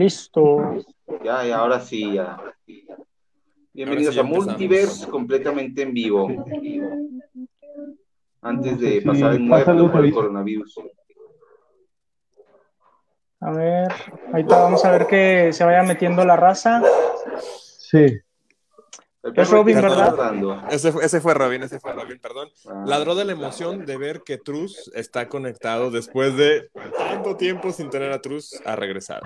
Listo. Ya, y ahora sí, ya. Bienvenidos a Multiverse completamente en vivo. Antes de pasar el muerto por el coronavirus. A ver, ahorita vamos a ver que se vaya metiendo la raza. Sí. Es Robin, ¿verdad? Ese, ese, fue Robin, ese fue Robin, perdón. Ah. Ladró de la emoción de ver que Truz está conectado después de tanto tiempo sin tener a Truz a regresar.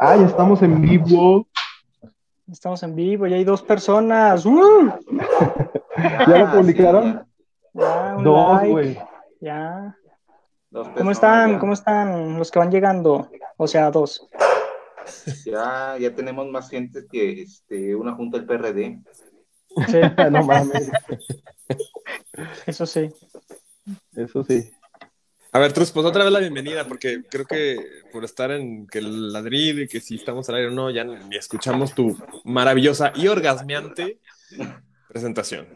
Ah, ya estamos en vivo. Estamos en vivo, ya hay dos personas. ¿Ya lo publicaron? Ya, un dos, güey. Ya. ¿Cómo están? ¿Cómo están los que van llegando? O sea, dos. Ya, ya tenemos más gente que este, una junta del PRD. Sí, no mames. Eso sí. Eso sí. A ver, Trus, pues otra vez la bienvenida, porque creo que por estar en que el ladrido y que si estamos al aire o no, ya ni escuchamos tu maravillosa y orgasmeante presentación.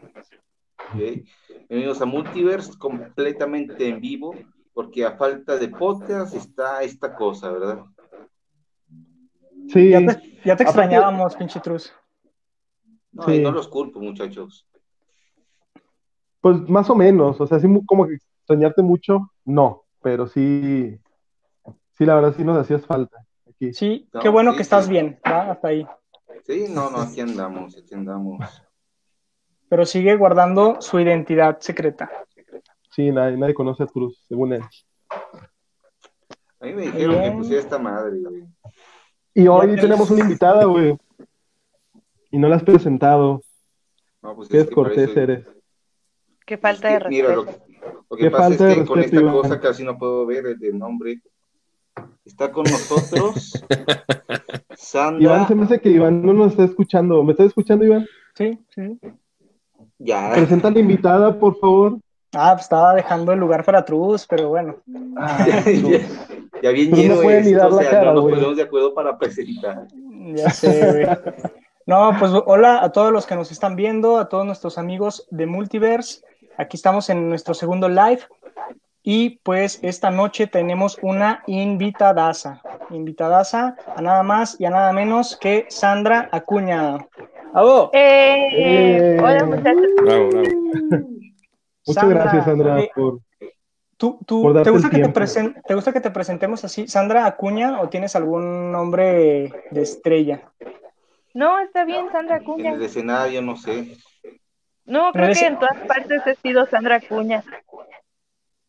Bienvenidos a Multiverse, completamente en vivo, porque a falta de podcast está esta cosa, ¿verdad? Sí. Ya te, extrañábamos, pinche Trus. No, no los culpo, muchachos. Pues más o menos, o sea, sí como que extrañarte mucho, no, pero sí, sí, la verdad sí nos hacías falta. Aquí. Sí, qué bueno que estás bien, hasta ahí. Sí, no, no, aquí andamos, aquí andamos. Pero sigue guardando su identidad secreta. Sí, nadie, nadie conoce a Cruz, según él. A mí me dijeron que pusiera esta madre, güey. Y hoy tenemos una invitada, güey. Y no la has presentado. No, pues Qué es descortés eres. Qué falta de respeto. Lo que pasa es que con esta cosa casi no puedo ver el, nombre. Está con nosotros Sandra. Iván, se me hace que Iván no nos está escuchando. ¿Me estás escuchando, Iván? Sí, sí. Ya. Presenta a la invitada, por favor. Ah, pues estaba dejando el lugar para Truz, pero bueno. Ah, ya, bien lleno no esto, o sea, no nos ponemos de acuerdo para presentar. Ya sé, güey. No, pues hola a todos los que nos están viendo, a todos nuestros amigos de Multiverse. Aquí estamos en nuestro segundo live y pues esta noche tenemos una invitadaza, invitadaza a nada más y a nada menos que Sandra Acuña. ¡Bravo! Eh, eh. Hola muchachos. Bravo, bravo. Muchas gracias Sandra eh, por... ¿Tú, tú, ¿te, gusta que te, ¿Te gusta que te presentemos así? ¿Sandra Acuña o tienes algún nombre de estrella? No, está bien, Sandra Acuña. En el escenario, no sé. No, creo que en todas partes he sido Sandra Cuña.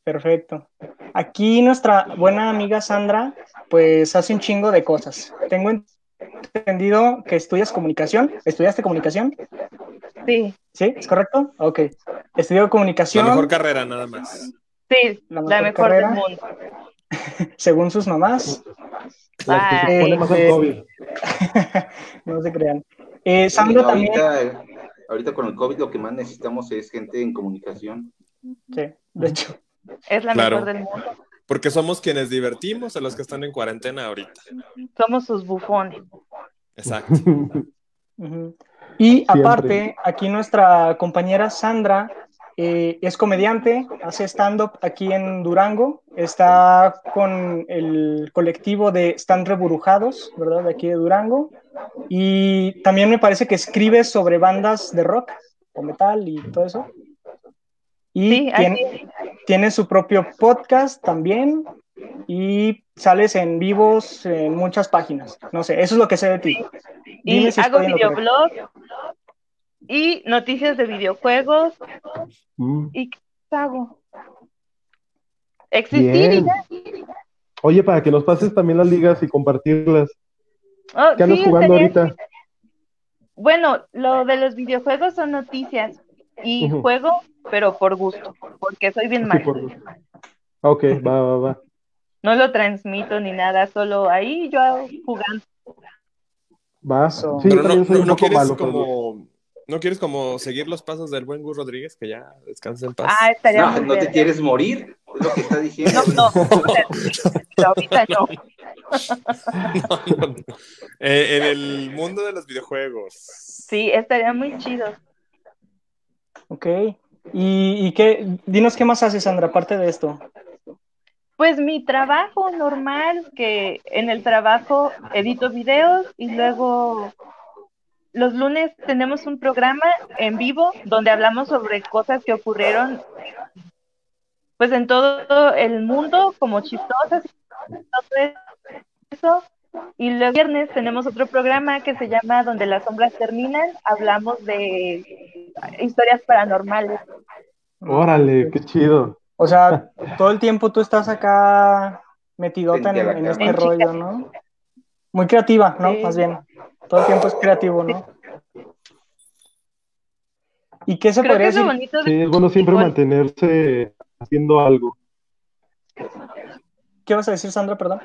Perfecto. Aquí nuestra buena amiga Sandra, pues hace un chingo de cosas. Tengo entendido que estudias comunicación. ¿Estudiaste comunicación? Sí. ¿Sí? ¿Es correcto? Ok. Estudió comunicación. La mejor carrera, nada más. Sí, la mejor, del mundo. Según sus mamás. La que se pone más al COVID. no se crean. Eh, Sandra también. Ahorita con el COVID lo que más necesitamos es gente en comunicación. Sí, de hecho. Es la mejor del mundo. Porque somos quienes divertimos a los que están en cuarentena ahorita. Somos sus bufones. Exacto. Y aparte, aquí nuestra compañera Sandra eh, es comediante, hace stand-up aquí en Durango, está con el colectivo de Están Reburujados, ¿verdad? De aquí de Durango. Y también me parece que escribe sobre bandas de rock o metal y todo eso. Y tiene, su propio podcast también y sales en vivos en muchas páginas. No sé, eso es lo que sé de ti. y hago videoblog y noticias de videojuegos. Mm. ¿Y qué hago? Existir y ya. Oye, para que nos pases también las ligas y compartirlas. Oh, ¿Qué andas jugando ahorita? Bueno, lo de los videojuegos son noticias y juego, pero por gusto, porque soy bien mal. ok, va, va, va. No lo transmito ni nada, solo ahí yo jugando. Va, sí, pero no, no, no quieres como ¿No quieres como seguir los pasos del buen Gus Rodríguez que ya descansa en paz? Ah, estaría no, ¿no te quieres morir? Es lo que está diciendo. No, no, ahorita no. no, eh, en el mundo de los videojuegos. Sí, estaría muy chido. Ok. ¿Y, ¿Y, qué? Dinos qué más haces, Sandra, aparte de esto. Pues mi trabajo normal, que en el trabajo edito videos y luego los lunes tenemos un programa en vivo donde hablamos sobre cosas que ocurrieron pues en todo el mundo como chistosas eso y los viernes tenemos otro programa que se llama Donde las sombras terminan. Hablamos de historias paranormales. Órale, qué chido. O sea, todo el tiempo tú estás acá metidota en, este rollo, ¿no? Muy creativa, ¿no? Más bien. Todo el tiempo es creativo, ¿no? ¿Y qué se podría decir? Sí, es bueno siempre mantenerse haciendo algo. ¿Qué vas a decir, Sandra? Perdón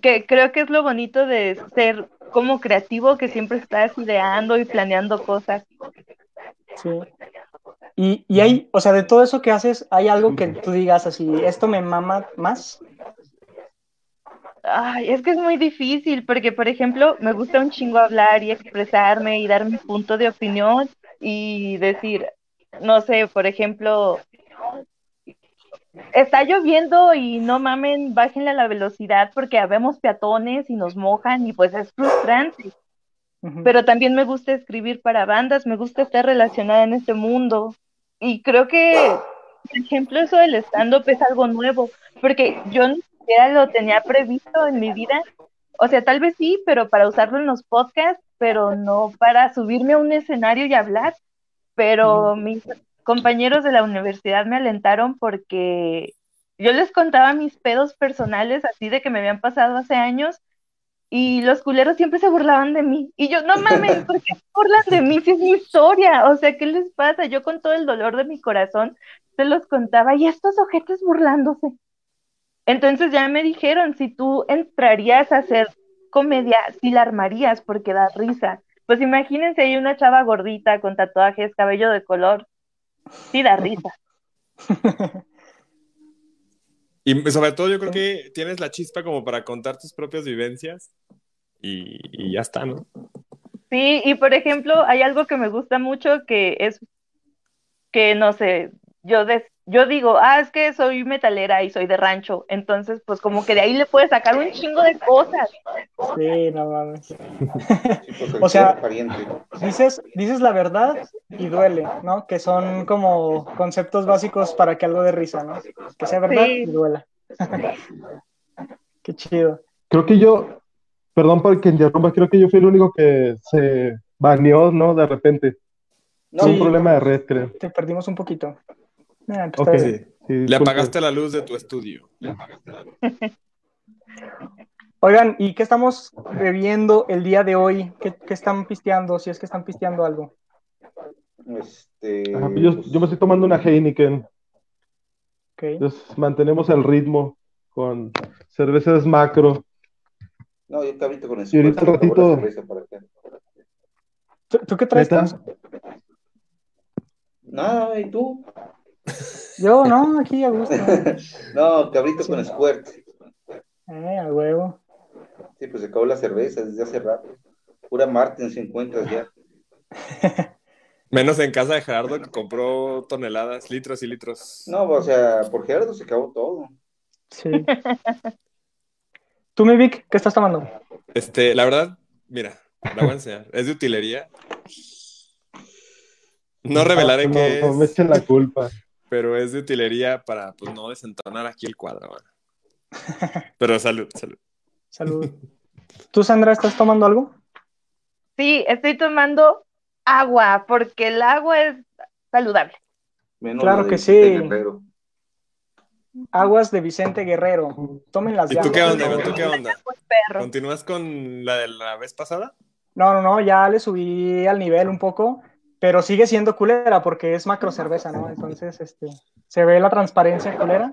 que creo que es lo bonito de ser como creativo, que siempre estás ideando y planeando cosas. Sí. Y, y hay, o sea, de todo eso que haces, ¿hay algo que tú digas así, esto me mama más? Ay, es que es muy difícil, porque por ejemplo, me gusta un chingo hablar y expresarme y dar mi punto de opinión y decir, no sé, por ejemplo, está lloviendo y no mamen, bájenle la velocidad porque habemos peatones y nos mojan y pues es frustrante. Pero también me gusta escribir para bandas, me gusta estar relacionada en este mundo. Y creo que, por ejemplo, eso del stand-up es algo nuevo, porque yo ni siquiera lo tenía previsto en mi vida. O sea, tal vez sí, pero para usarlo en los podcasts, pero no para subirme a un escenario y hablar. Pero mis compañeros de la universidad me alentaron porque yo les contaba mis pedos personales así de que me habían pasado hace años y los culeros siempre se burlaban de mí. Y yo, no mames, ¿por qué se burlan de mí si es mi historia? O sea, ¿qué les pasa? Yo con todo el dolor de mi corazón se los contaba y estos ojetes burlándose. Entonces ya me dijeron, si tú entrarías a hacer comedia, si la armarías porque da risa. Pues imagínense, hay una chava gordita con tatuajes, cabello de color, Sí, da risa. y sobre todo yo creo que tienes la chispa como para contar tus propias vivencias y, ya está, ¿no? Sí, y por ejemplo, hay algo que me gusta mucho que es que no sé, yo des, yo digo, ah, es que soy metalera y soy de rancho, entonces pues como que de ahí le puedes sacar un chingo de cosas. Sí, no mames. o sea, dices, dices la verdad y duele, ¿no? Que son como conceptos básicos para que algo de risa, ¿no? Que sea verdad y duela. Qué chido. Creo que yo, perdón por que interrumpa, creo que yo fui el único que se baneó, ¿no? De repente. No, un problema de red, creo. Te perdimos un poquito. Ah, pues Le apagaste la luz de tu estudio. Oigan, ¿y qué estamos bebiendo el día de hoy? ¿Qué, están pisteando? Si es que están pisteando algo. Este... yo, me estoy tomando una Heineken. Entonces mantenemos el ritmo con cervezas macro. No, yo cabrito con eso. Y ahorita un ratito. ¿Tú, qué traes? Nada, ¿y tú? Yo no, aquí a gusto. no, cabrito con Squirt. Eh, a huevo. Sí, pues se acabó la cerveza desde hace rato. Pura Martin se encuentra ya. Menos en casa de Gerardo que compró toneladas, litros y litros. No, o sea, por Gerardo se acabó todo. Sí. ¿Tú, mi Vic, qué estás tomando? Este, la verdad, mira, la voy a enseñar. Es de utilería. No revelaré no, que no, me echen la culpa pero es de utilería para pues no desentonar aquí el cuadro. Pero salud, salud. Salud. ¿Tú, Sandra, estás tomando algo? Sí, estoy tomando agua, porque el agua es saludable. claro que sí. Aguas de Vicente Guerrero. Tomen las ¿Y tú qué onda? ¿Tú qué onda? ¿Continúas con la de la vez pasada? No, no, no, ya le subí al nivel un poco pero sigue siendo culera porque es macro cerveza, ¿no? Entonces, este, se ve la transparencia culera.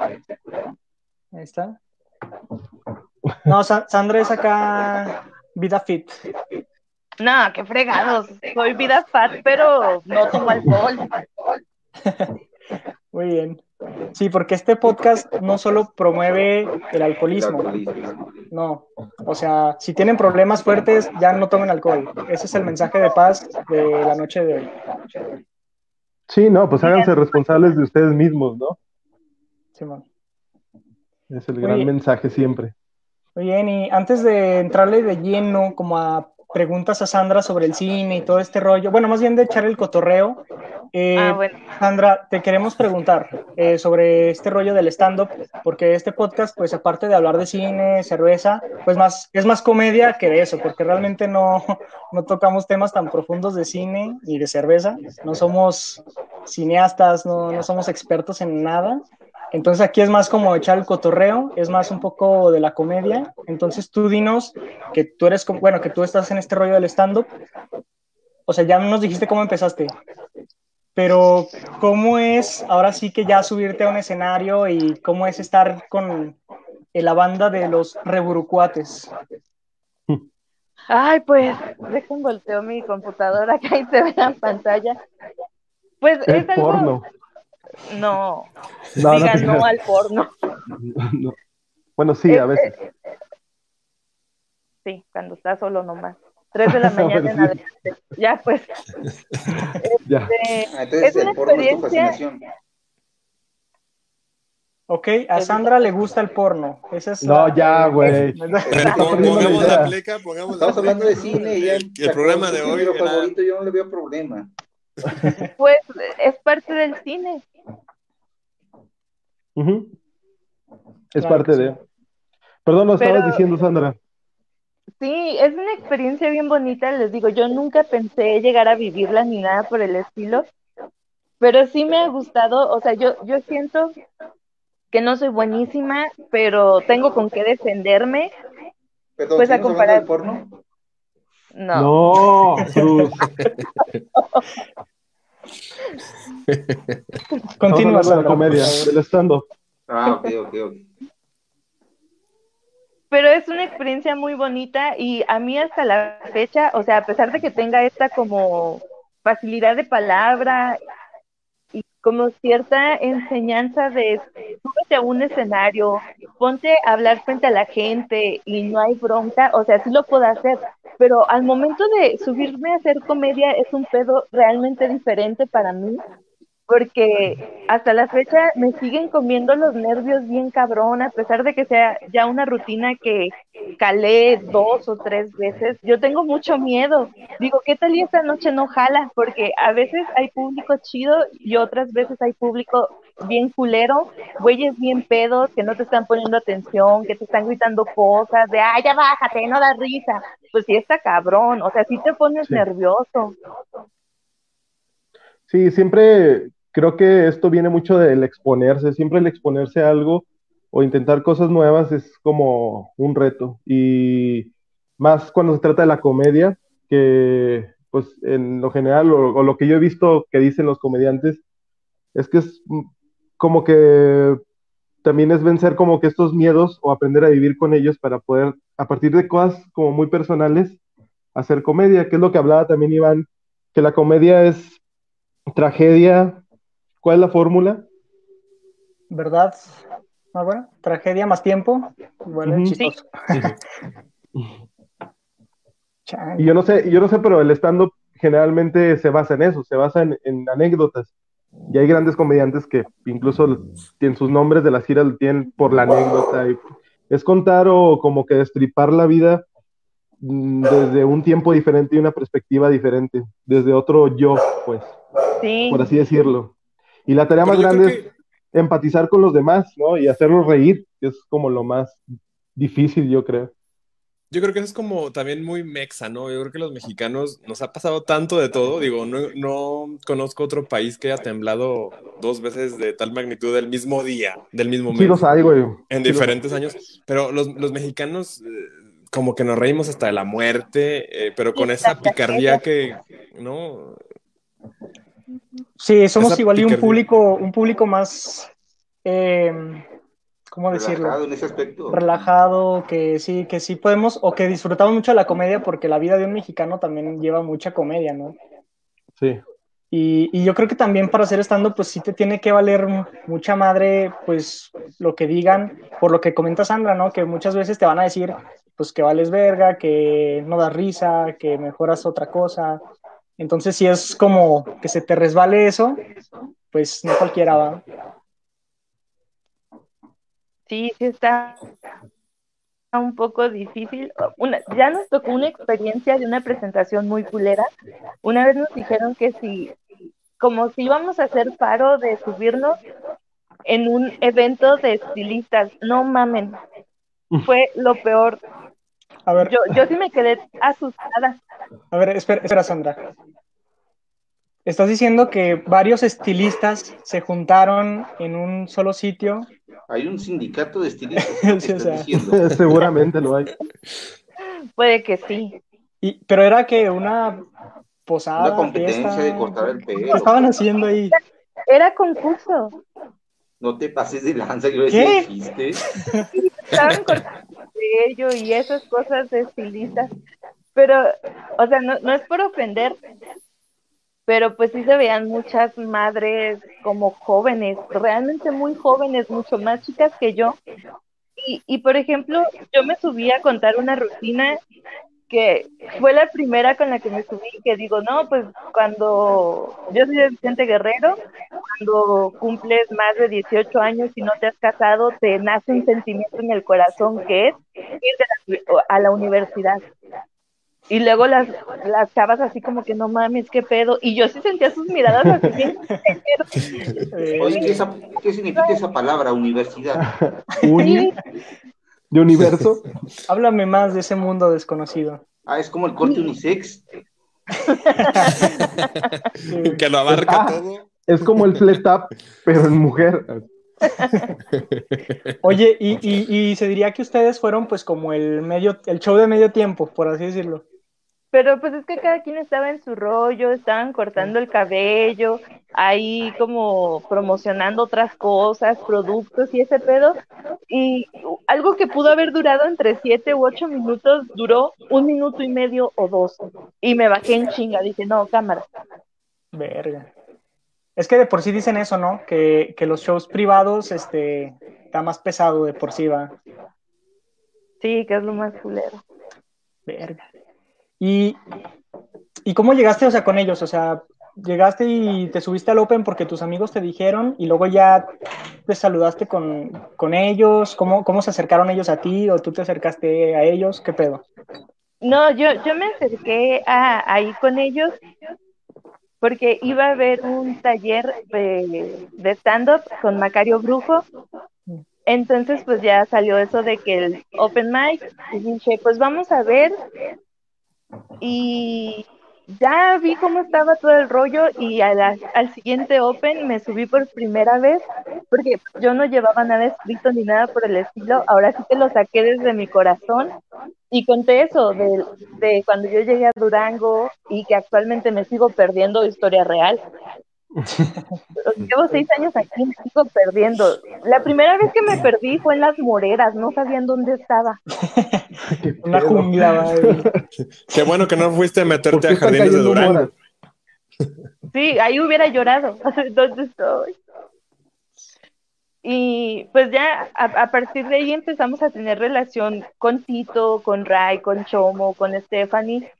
Ahí está. No, Sandra es acá vida fit. No, qué fregados. Soy vida fat, pero no tomo alcohol. Muy bien. Sí, porque este podcast no solo promueve el alcoholismo, no, o sea, si tienen problemas fuertes, ya no tomen alcohol. Ese es el mensaje de paz de la noche de hoy. Sí, no, pues háganse responsables de ustedes mismos, ¿no? Sí, Es el gran mensaje siempre. Muy bien, y antes de entrarle de lleno como a preguntas a Sandra sobre el cine y todo este rollo, bueno, más bien de echar el cotorreo, eh, ah, Sandra, te queremos preguntar eh, sobre este rollo del stand-up, porque este podcast, pues aparte de hablar de cine, cerveza, pues más, es más comedia que de eso, porque realmente no, no tocamos temas tan profundos de cine ni de cerveza, no somos cineastas, no, no somos expertos en nada. Entonces aquí es más como echar el cotorreo, es más un poco de la comedia. Entonces tú dinos que tú eres, bueno, que tú estás en este rollo del stand-up. O sea, ya nos dijiste cómo empezaste, pero ¿cómo es ahora sí que ya subirte a un escenario y cómo es estar con la banda de los reburucuates? Ay, pues, dejen volteo mi computadora acá y se ve la pantalla. Pues es algo... porno. No, no digan no, al porno. Bueno, sí, a veces. Sí, cuando está solo nomás. 3 de la mañana en adelante. Ya, pues. ya. Este, ah, entonces, es una el experiencia. Ok, a Sandra le gusta el porno. Esa es no, ya, güey. pongamos la pleca, pongamos Estamos hablando de cine y el, el programa de hoy. favorito, yo no le veo problema. Pues es parte del cine. Es parte de. Perdón, lo estabas diciendo, Sandra. Sí, es una experiencia bien bonita, les digo, yo nunca pensé llegar a vivirla ni nada por el estilo, pero sí me ha gustado, o sea, yo, yo siento que no soy buenísima, pero tengo con qué defenderme. Perdón, pues a comparar porno? No. No, Continúa la comedia, del stand-up. Ah, ok, ok, ok. Pero es una experiencia muy bonita y a mí hasta la fecha, o sea, a pesar de que tenga esta como facilidad de palabra como cierta enseñanza de súbete a un escenario, ponte a hablar frente a la gente y no hay bronca, o sea, sí lo puedo hacer, pero al momento de subirme a hacer comedia es un pedo realmente diferente para mí porque hasta la fecha me siguen comiendo los nervios bien cabrón, a pesar de que sea ya una rutina que calé dos o tres veces, yo tengo mucho miedo. Digo, ¿qué tal y esta noche no jala? Porque a veces hay público chido y otras veces hay público bien culero, güeyes bien pedos que no te están poniendo atención, que te están gritando cosas de, ay, ya bájate, no da risa. Pues sí está cabrón, o sea, sí te pones nervioso. Sí, siempre creo que esto viene mucho del exponerse, siempre el exponerse a algo o intentar cosas nuevas es como un reto. Y más cuando se trata de la comedia, que pues en lo general, o, lo que yo he visto que dicen los comediantes, es que es como que también es vencer como que estos miedos o aprender a vivir con ellos para poder, a partir de cosas como muy personales, hacer comedia, que es lo que hablaba también Iván, que la comedia es tragedia, ¿Cuál es la fórmula? ¿Verdad? Ah, bueno, tragedia más tiempo. Bueno, chistoso. y yo no sé, yo no sé, pero el stand-up generalmente se basa en eso, se basa en, anécdotas. Y hay grandes comediantes que incluso tienen sus nombres de las giras tienen por la anécdota. es contar o como que destripar la vida mm, desde un tiempo diferente y una perspectiva diferente, desde otro yo, pues, por así decirlo. Y la tarea más grande es empatizar con los demás, ¿no? Y hacerlos reír, que es como lo más difícil, yo creo. Yo creo que eso es como también muy mexa, ¿no? Yo creo que los mexicanos nos ha pasado tanto de todo. Digo, no, no conozco otro país que haya temblado dos veces de tal magnitud del mismo día, del mismo mes. Sí, los hay, güey. En diferentes años. Pero los, los mexicanos, eh, como que nos reímos hasta de la muerte, eh, pero con esa picardía que, ¿no? Sí, somos igual y un público, un público más, eh, ¿cómo decirlo? Relajado en ese aspecto. Relajado, que sí, que sí podemos, o que disfrutamos mucho la comedia porque la vida de un mexicano también lleva mucha comedia, ¿no? Sí. Y, yo creo que también para hacer estando, pues sí te tiene que valer mucha madre, pues lo que digan, por lo que comenta Sandra, ¿no? Que muchas veces te van a decir, pues que vales verga, que no das risa, que mejoras otra cosa, entonces, si es como que se te resbale eso, pues no cualquiera va. Sí, sí está un poco difícil. Una, ya nos tocó una experiencia de una presentación muy culera. Una vez nos dijeron que si, como si íbamos a hacer paro de subirnos en un evento de estilistas, no mamen, fue lo peor. A ver. Yo, yo sí me quedé asustada. A ver, espera, espera, Sandra. Estás diciendo que varios estilistas se juntaron en un solo sitio. Hay un sindicato de estilistas. Sí, o sea. Seguramente lo hay. Puede que sí. Y, pero era que una posada. Una competencia fiesta, de cortar el ¿Qué pelo. estaban haciendo ahí? Era concurso. No te pases de lanza, yo ¿Qué? Estaban cortando cabello y esas cosas de estilistas. Pero, o sea, no, no es por ofender, pero pues sí se veían muchas madres como jóvenes, realmente muy jóvenes, mucho más chicas que yo. Y, y por ejemplo, yo me subí a contar una rutina que fue la primera con la que me subí, que digo, no, pues cuando yo soy de Vicente Guerrero, cuando cumples más de 18 años y no te has casado, te nace un sentimiento en el corazón que es ir a la universidad. Y luego las, las chavas así como que no mames, qué pedo. Y yo sí sentía sus miradas así bien. Oye, ¿qué, esa- qué significa esa palabra, universidad? Uni, de universo. háblame más de ese mundo desconocido. Ah, es como el corte unisex. Que lo abarca Ah. todo. Es como el flat up, pero en mujer. Oye, y, y, y se diría que ustedes fueron pues como el medio, el show de medio tiempo, por así decirlo. Pero pues es que cada quien estaba en su rollo, estaban cortando el cabello, ahí como promocionando otras cosas, productos y ese pedo. Y algo que pudo haber durado entre siete u ocho minutos duró un minuto y medio o dos. Y me bajé en chinga, dije, no, cámara. Verga. Es que de por sí dicen eso, ¿no? Que, que los shows privados, este, está más pesado de por sí, va. Sí, que es lo más culero. Verga. ¿Y, ¿Y cómo llegaste, o sea, con ellos? O sea, llegaste y te subiste al Open porque tus amigos te dijeron y luego ya te saludaste con, con ellos. ¿Cómo, ¿Cómo se acercaron ellos a ti o tú te acercaste a ellos? ¿Qué pedo? No, yo, yo me acerqué a, ahí con ellos porque iba a haber un taller de, de stand-up con Macario Brujo. Entonces, pues ya salió eso de que el open mic, y dije, pues vamos a ver. Y ya vi cómo estaba todo el rollo y al siguiente open me subí por primera vez porque yo no llevaba nada escrito ni nada por el estilo. Ahora sí que lo saqué desde mi corazón y conté eso de cuando yo llegué a Durango y que actualmente me sigo perdiendo historia real. Llevo seis años aquí, me sigo perdiendo. La primera vez que me perdí fue en las moreras, no sabían dónde estaba. Una jungla. Qué bueno que no fuiste a ¿Por meterte a jardines de Durango. Sí, ahí hubiera llorado. ¿Dónde estoy? Y pues ya a, a partir de ahí empezamos a tener relación con Tito, con Ray, con Chomo, con Stephanie.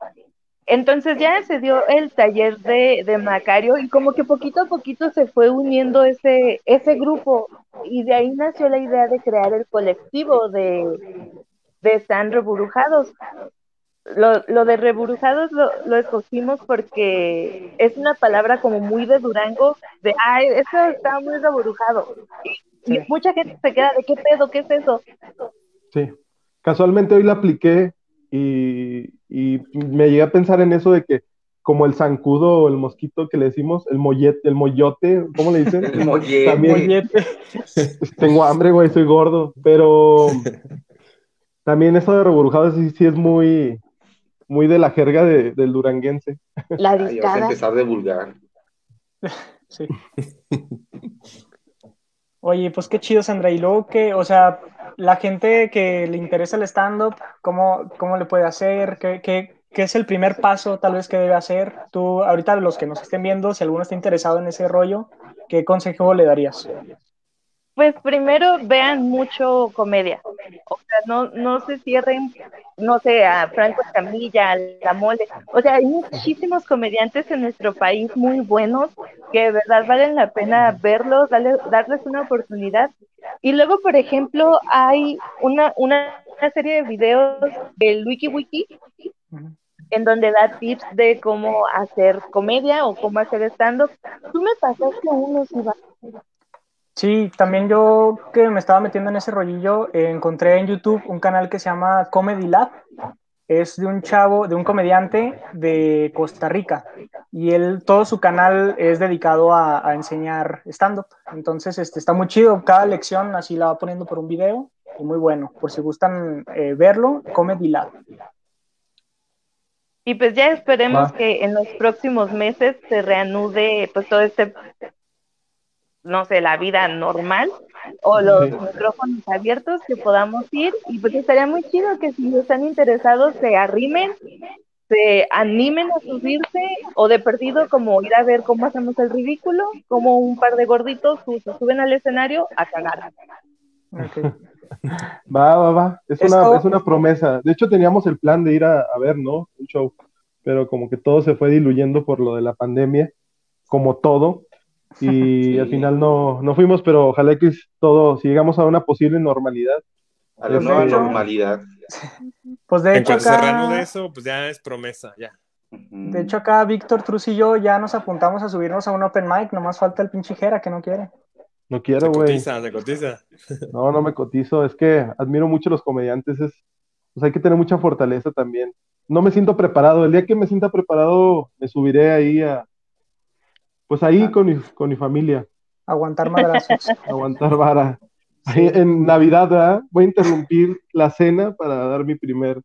Entonces ya se dio el taller de, de Macario y como que poquito a poquito se fue uniendo ese, ese grupo y de ahí nació la idea de crear el colectivo de, de Están Reburujados. Lo, lo de reburujados lo, lo escogimos porque es una palabra como muy de Durango, de, ay, eso está muy reburujado. Y, y Sí. mucha gente se queda de, ¿qué pedo? ¿Qué es eso? Sí. Casualmente hoy la apliqué y, y me llegué a pensar en eso de que como el zancudo o el mosquito que le decimos, el mollete, el mollote, ¿cómo le dicen? El mollete. También Mollete. tengo hambre, güey, soy gordo, pero también eso de reburujado sí, sí es muy, muy de la jerga de- del duranguense. La Ahí vas a discada. empezar de vulgar. Sí. Oye, pues qué chido, Sandra. Y luego que, o sea, la gente que le interesa el stand-up, ¿cómo, ¿cómo le puede hacer? ¿Qué, qué, qué es el primer paso tal vez que debe hacer? Tú, ahorita los que nos estén viendo, si alguno está interesado en ese rollo, ¿qué consejo le darías? Pues primero vean mucho comedia. O sea, no, no se cierren, no sé, a Franco Escamilla, a La Mole. O sea, hay muchísimos comediantes en nuestro país muy buenos que de verdad valen la pena verlos, darle- darles una oportunidad. Y luego, por ejemplo, hay una, una, serie de videos del WikiWiki en donde da tips de cómo hacer comedia o cómo hacer stand-up. Tú me pasaste unos, Iván. Sí, también yo que me estaba metiendo en ese rollillo, eh, encontré en YouTube un canal que se llama Comedy Lab. Es de un chavo, de un comediante de Costa Rica. Y él, todo su canal es dedicado a, enseñar stand-up. Entonces, este, está muy chido. Cada lección así la va poniendo por un video. Y muy bueno. Por si gustan eh, verlo, Comedy Lab. Y pues ya esperemos que en los próximos meses se reanude pues todo este, no sé, la vida normal o los micrófonos abiertos que podamos ir y pues estaría muy chido que si están interesados se arrimen, se animen a subirse o de perdido como ir a ver cómo hacemos el ridículo, como un par de gorditos se suben al escenario a cagar. Va, va, va. Es una, es una promesa. De hecho, teníamos el plan de ir a, ver, ¿no? Un show. Pero como que todo se fue diluyendo por lo de la pandemia, como todo. Y al final no, no fuimos, pero ojalá que todo, si llegamos a una posible normalidad. A la nueva normalidad. Pues de hecho acá... de eso, pues ya es promesa, ya. De hecho acá Víctor Truz y yo ya nos apuntamos a subirnos a un open mic, nomás falta el pinche Jera que no quiere. No quiero, güey. cotiza, se cotiza. No, no me cotizo. Es que admiro mucho a los comediantes. Es, pues hay que tener mucha fortaleza también. No me siento preparado. El día que me sienta preparado, me subiré ahí a. Pues ahí ah. con, mi, con mi familia. Aguantar madrazos. Aguantar vara. en Navidad, ¿verdad? Voy a interrumpir la cena para dar mi primer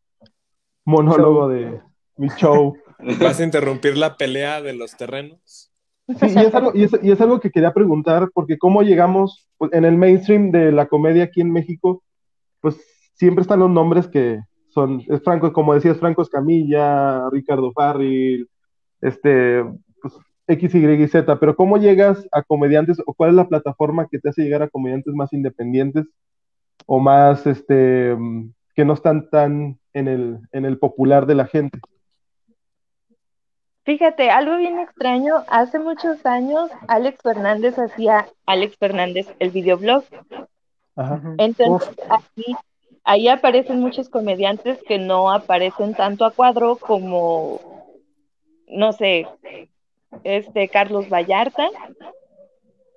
monólogo de mi show. ¿Vas a interrumpir la pelea de los terrenos? Sí, y es, algo, y, es, algo que quería preguntar, porque cómo llegamos pues, en el mainstream de la comedia aquí en México, pues siempre están los nombres que son, es Franco, como decías, Franco Escamilla, Ricardo Farril, este, X, Y y Z, pero ¿cómo llegas a comediantes o cuál es la plataforma que te hace llegar a comediantes más independientes o más, este, que no están tan en el, en el popular de la gente? Fíjate, algo bien extraño, hace muchos años Alex Fernández hacía Alex Fernández el videoblog. Entonces, aquí, ahí aparecen muchos comediantes que no aparecen tanto a cuadro como, no sé, este Carlos Vallarta.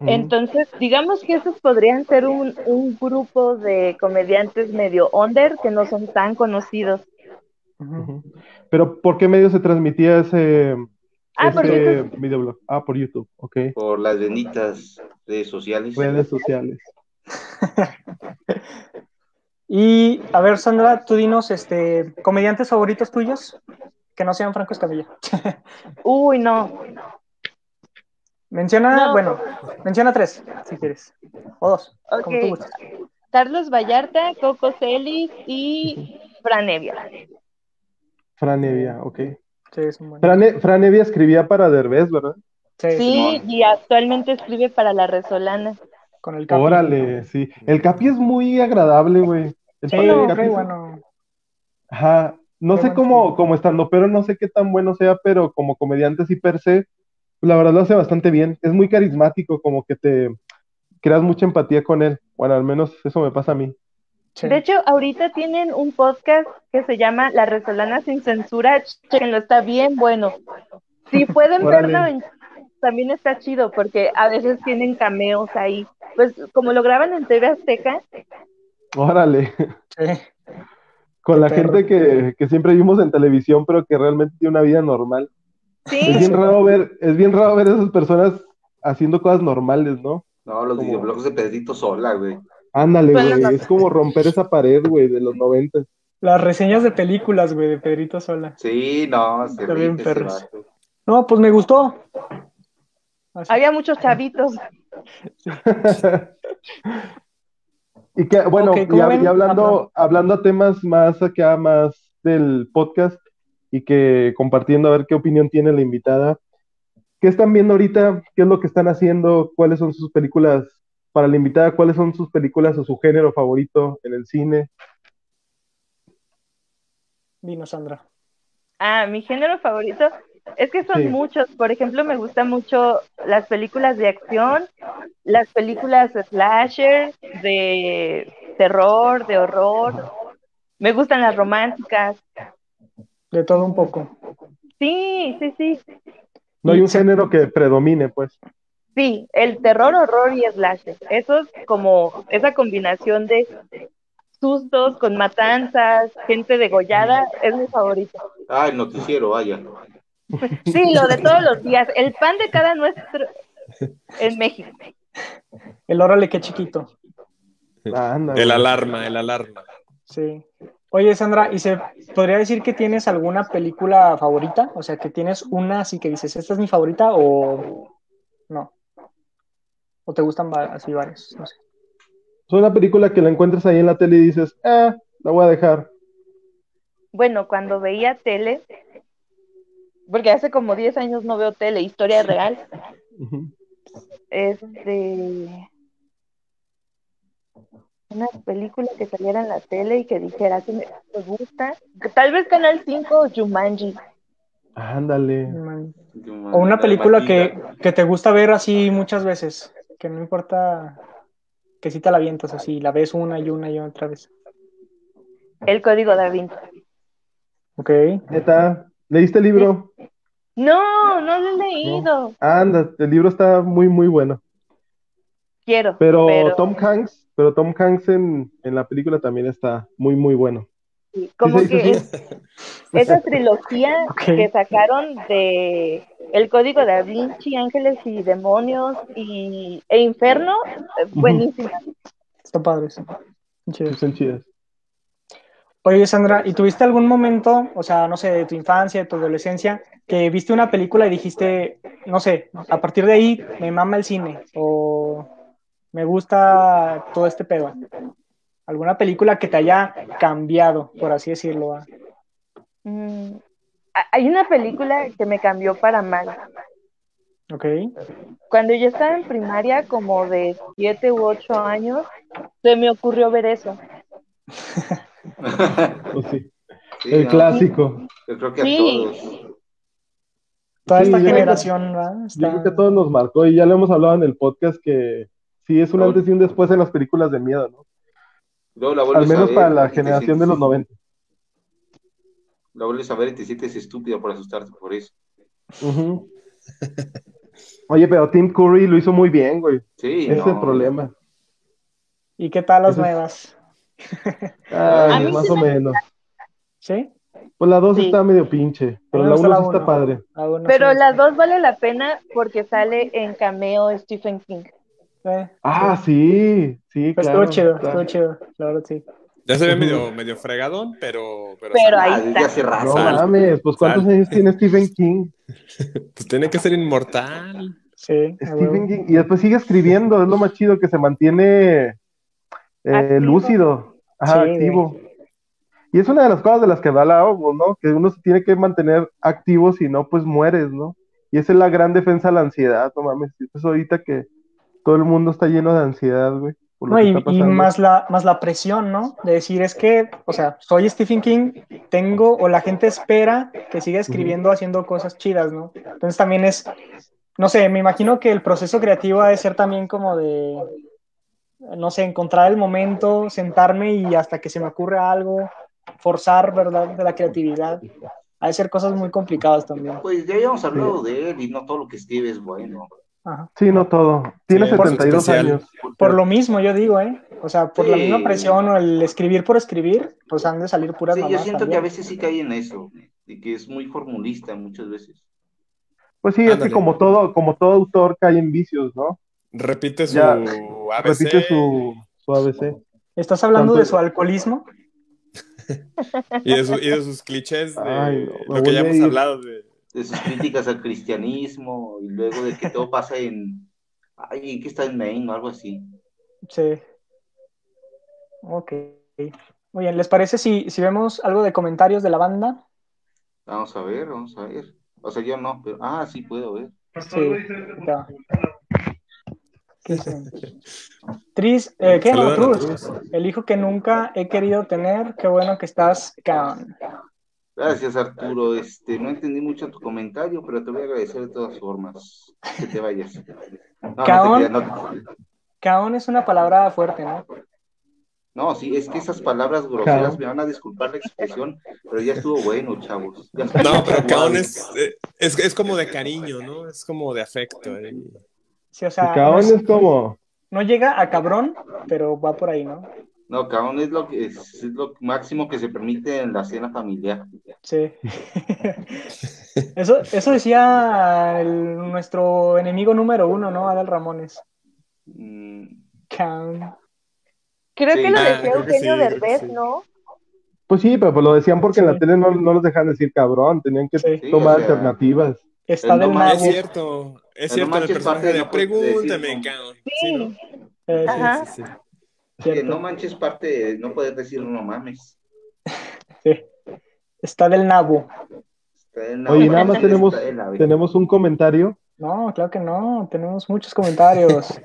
Entonces, digamos que esos podrían ser un, un grupo de comediantes medio under que no son tan conocidos. Pero ¿por qué medio se transmitía ese, ah, videoblog? Ah, por YouTube, ok. Por las benitas redes sociales. Redes sociales. y a ver, Sandra, tú dinos, este, comediantes favoritos tuyos que no sean Franco Escamilla. Uy, no. Menciona, bueno, menciona tres, si quieres. O dos, como tú gustes. Carlos Vallarta, Coco Celis y Franevia. Franevia, ok. Sí, es un Franevia escribía para Derbez, ¿verdad? Sí, y actualmente escribe para La Resolana. Con el Capi. Órale, sí. El Capi es muy agradable, güey. sí, bueno. Ajá. No sé cómo, como estando, pero no sé qué tan bueno sea, pero como comediante así per se, la verdad lo hace bastante bien. Es muy carismático, como que te creas mucha empatía con él. Bueno, al menos eso me pasa a mí. De hecho, ahorita tienen un podcast que se llama La Resolana sin censura. Chequenlo, está bien bueno. Si pueden verlo, también está chido porque a veces tienen cameos ahí. Pues como lo graban en TV Azteca. Órale. Con la gente que, que, siempre vimos en televisión, pero que realmente tiene una vida normal. Sí. Es bien raro ver, es bien raro ver a esas personas haciendo cosas normales, ¿no? No, los videoblogs de Pedrito Sola, güey. Ándale, güey. Es como romper esa pared, güey, de los 90. Las reseñas de películas, güey, de Pedrito Sola. Sí, no, se bien perros. No, pues me gustó. Había muchos chavitos. y que, bueno, y, hablando, hablando a temas más acá, más del podcast, y que compartiendo a ver qué opinión tiene la invitada. ¿Qué están viendo ahorita? ¿Qué es lo que están haciendo? ¿Cuáles son sus películas para la invitada, ¿cuáles son sus películas o su género favorito en el cine? Vino Sandra. Ah, mi género favorito. Es que son muchos. Por ejemplo, me gustan mucho las películas de acción, las películas slasher, de terror, de horror. Me gustan las románticas. De todo un poco. Sí, sí, sí. No hay un género que predomine, pues. Sí, el terror, horror y slasher. Eso es como esa combinación de sustos con matanzas, gente degollada, es mi favorito. Ah, el noticiero, vaya. Sí, lo de todos los días, el pan de cada nuestro en México. El órale, qué chiquito. el alarma, el alarma. Sí. Oye, Sandra, ¿y se podría decir que tienes alguna película favorita? O sea, que tienes una así que dices, esta es mi favorita o no. ¿O te gustan así varias? No sé. Es una película que la encuentras ahí en la tele y dices, ah, la voy a dejar. Bueno, cuando veía tele, porque hace como 10 años no veo tele, historia real. Este. Una película que saliera en la tele y que dijera que me, gusta. Tal vez Canal 5 o Jumanji. Ándale. O una película que, que te gusta ver así muchas veces, que no importa que si te la avientas así, la ves una y una y otra vez. El código da Vinci. Ok. ¿Neta? ¿Leíste el libro? No, no lo he leído. Anda, el libro está muy, muy bueno. Quiero. Pero, Tom Hanks, pero Tom Hanks en, la película también está muy, muy bueno. como que esa trilogía que sacaron de El Código de Vinci, Ángeles y Demonios y, e Inferno, buenísima. Está padre. Son chidas. Oye, Sandra, ¿y tuviste algún momento, o sea, no sé, de tu infancia, de tu adolescencia, que viste una película y dijiste, no sé, a partir de ahí me mama el cine o me gusta todo este pedo? ¿Alguna película que te haya cambiado, por así decirlo? Mm, hay una película que me cambió para mal. Ok. Cuando yo estaba en primaria, como de siete u ocho años, se me ocurrió ver eso. Pues el clásico. Yo creo que a todos. Toda esta generación, Yo creo que a todos nos marcó y ya lo hemos hablado en el podcast que sí es un antes y un después en las películas de miedo, ¿no? Al menos para la generación de los 90. La vuelves a ver y te sientes estúpido por asustarte por eso. Oye, pero Tim Curry lo hizo muy bien, güey. Sí. Ese es el problema. ¿Y qué tal las nuevas? Más o menos. ¿Sí? Pues la 2 está medio pinche, pero la 1 sí está padre. Pero la 2 vale la pena porque sale en cameo Stephen King. Ah, sí, sí, pues claro. Estuvo chido, estuvo chido, la verdad sí. Ya se ve medio, medio fregadón, pero... Pero, ahí está. No mames, pues ¿cuántos años tiene Stephen King? pues tiene que ser inmortal. Sí. Stephen King, y después sigue escribiendo, es lo más chido que se mantiene eh, lúcido, activo. Y es una de las cosas de las que da la OVO, ¿no? Que uno se tiene que mantener activo, si no, pues mueres, ¿no? Y esa es la gran defensa a la ansiedad, no mames. Es ahorita que todo el mundo está lleno de ansiedad, güey. No, y, más la, más la presión, ¿no? De decir, es que, o sea, soy Stephen King, tengo, o la gente espera que siga escribiendo, haciendo cosas chidas, ¿no? Entonces también es, no sé, me imagino que el proceso creativo ha de ser también como de, no sé, encontrar el momento, sentarme y hasta que se me ocurra algo, forzar, ¿verdad?, de la creatividad. Ha de ser cosas muy complicadas también. Pues ya habíamos hablado de él y no todo lo que escribe es bueno. Sí, no todo. Tiene 72 años. Por lo mismo, yo digo, ¿eh? O sea, por la misma presión o el escribir por escribir, pues han de salir puras Sí, yo siento que a veces sí cae en eso, y que es muy formulista muchas veces. Pues sí, es que como todo, como todo autor cae en vicios, ¿no? Repite su ABC. Repite su, ABC. ¿Estás hablando de su alcoholismo? y, de y, de sus clichés de lo que ya hemos hablado de... de sus críticas al cristianismo y luego de que todo pasa en ay, que está en Maine o algo así. Sí. Ok. Muy bien, ¿les parece si, si vemos algo de comentarios de la banda? Vamos a ver, vamos a ver. O sea, yo no, pero ah, sí puedo ver. Sí, ya. Tris, eh, ¿qué? No, El hijo que nunca he querido tener, qué bueno que estás, Can. Gracias, Arturo. Este, no entendí mucho tu comentario, pero te voy a agradecer de todas formas. Que te vayas. caón, es una palabra fuerte, ¿no? No, sí, es que esas palabras groseras me van a disculpar la expresión, pero ya estuvo bueno, chavos. no, pero caón es, es, es, como de cariño, ¿no? Es como de afecto. Eh. Sí, o sea, caón es como no llega a cabrón, pero va por ahí, ¿no? No, cabrón es lo que es, lo máximo que se permite en la cena familiar. Sí. eso, eso decía nuestro enemigo número uno, ¿no? Adal Ramones. Mm. Creo que lo decía Eugenio Derbez, ¿no? Pues sí, pero pues lo decían porque en la tele no, no los dejaban decir cabrón, tenían que tomar alternativas. Está del Es cierto, es cierto, el personaje de pregúntame, cabrón. Sí. Sí, sí, Que no manches parte de no poder decir no mames. Sí. Está del nabo. Oye, nada más tenemos, tenemos un comentario. No, claro que no, tenemos muchos comentarios.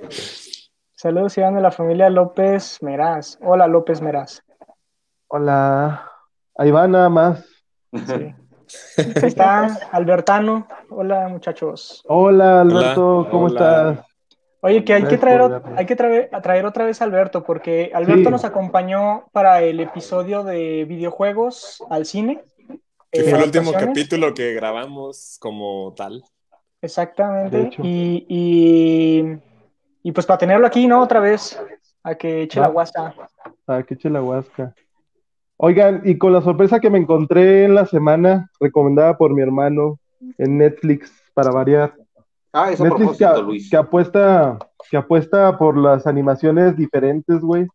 Saludos, Iván de la familia López Meraz. Hola, López Meraz. Hola. Ahí va nada más. Sí. Está Albertano. Hola, muchachos. Hola, Alberto, ¿cómo estás? Oye, que hay que traer, hay que traer, otra vez a Alberto, porque Alberto nos acompañó para el episodio de videojuegos al cine. Que fue el último capítulo que grabamos como tal. Exactamente. Y, y, pues para tenerlo aquí, ¿no? Otra vez, a que eche la huasca. A que eche la huasca. Oigan, y con la sorpresa que me encontré en la semana, recomendada por mi hermano en Netflix, para variar, Ah, eso Netflix que, Luis. que, apuesta, que apuesta por las animaciones diferentes, güey.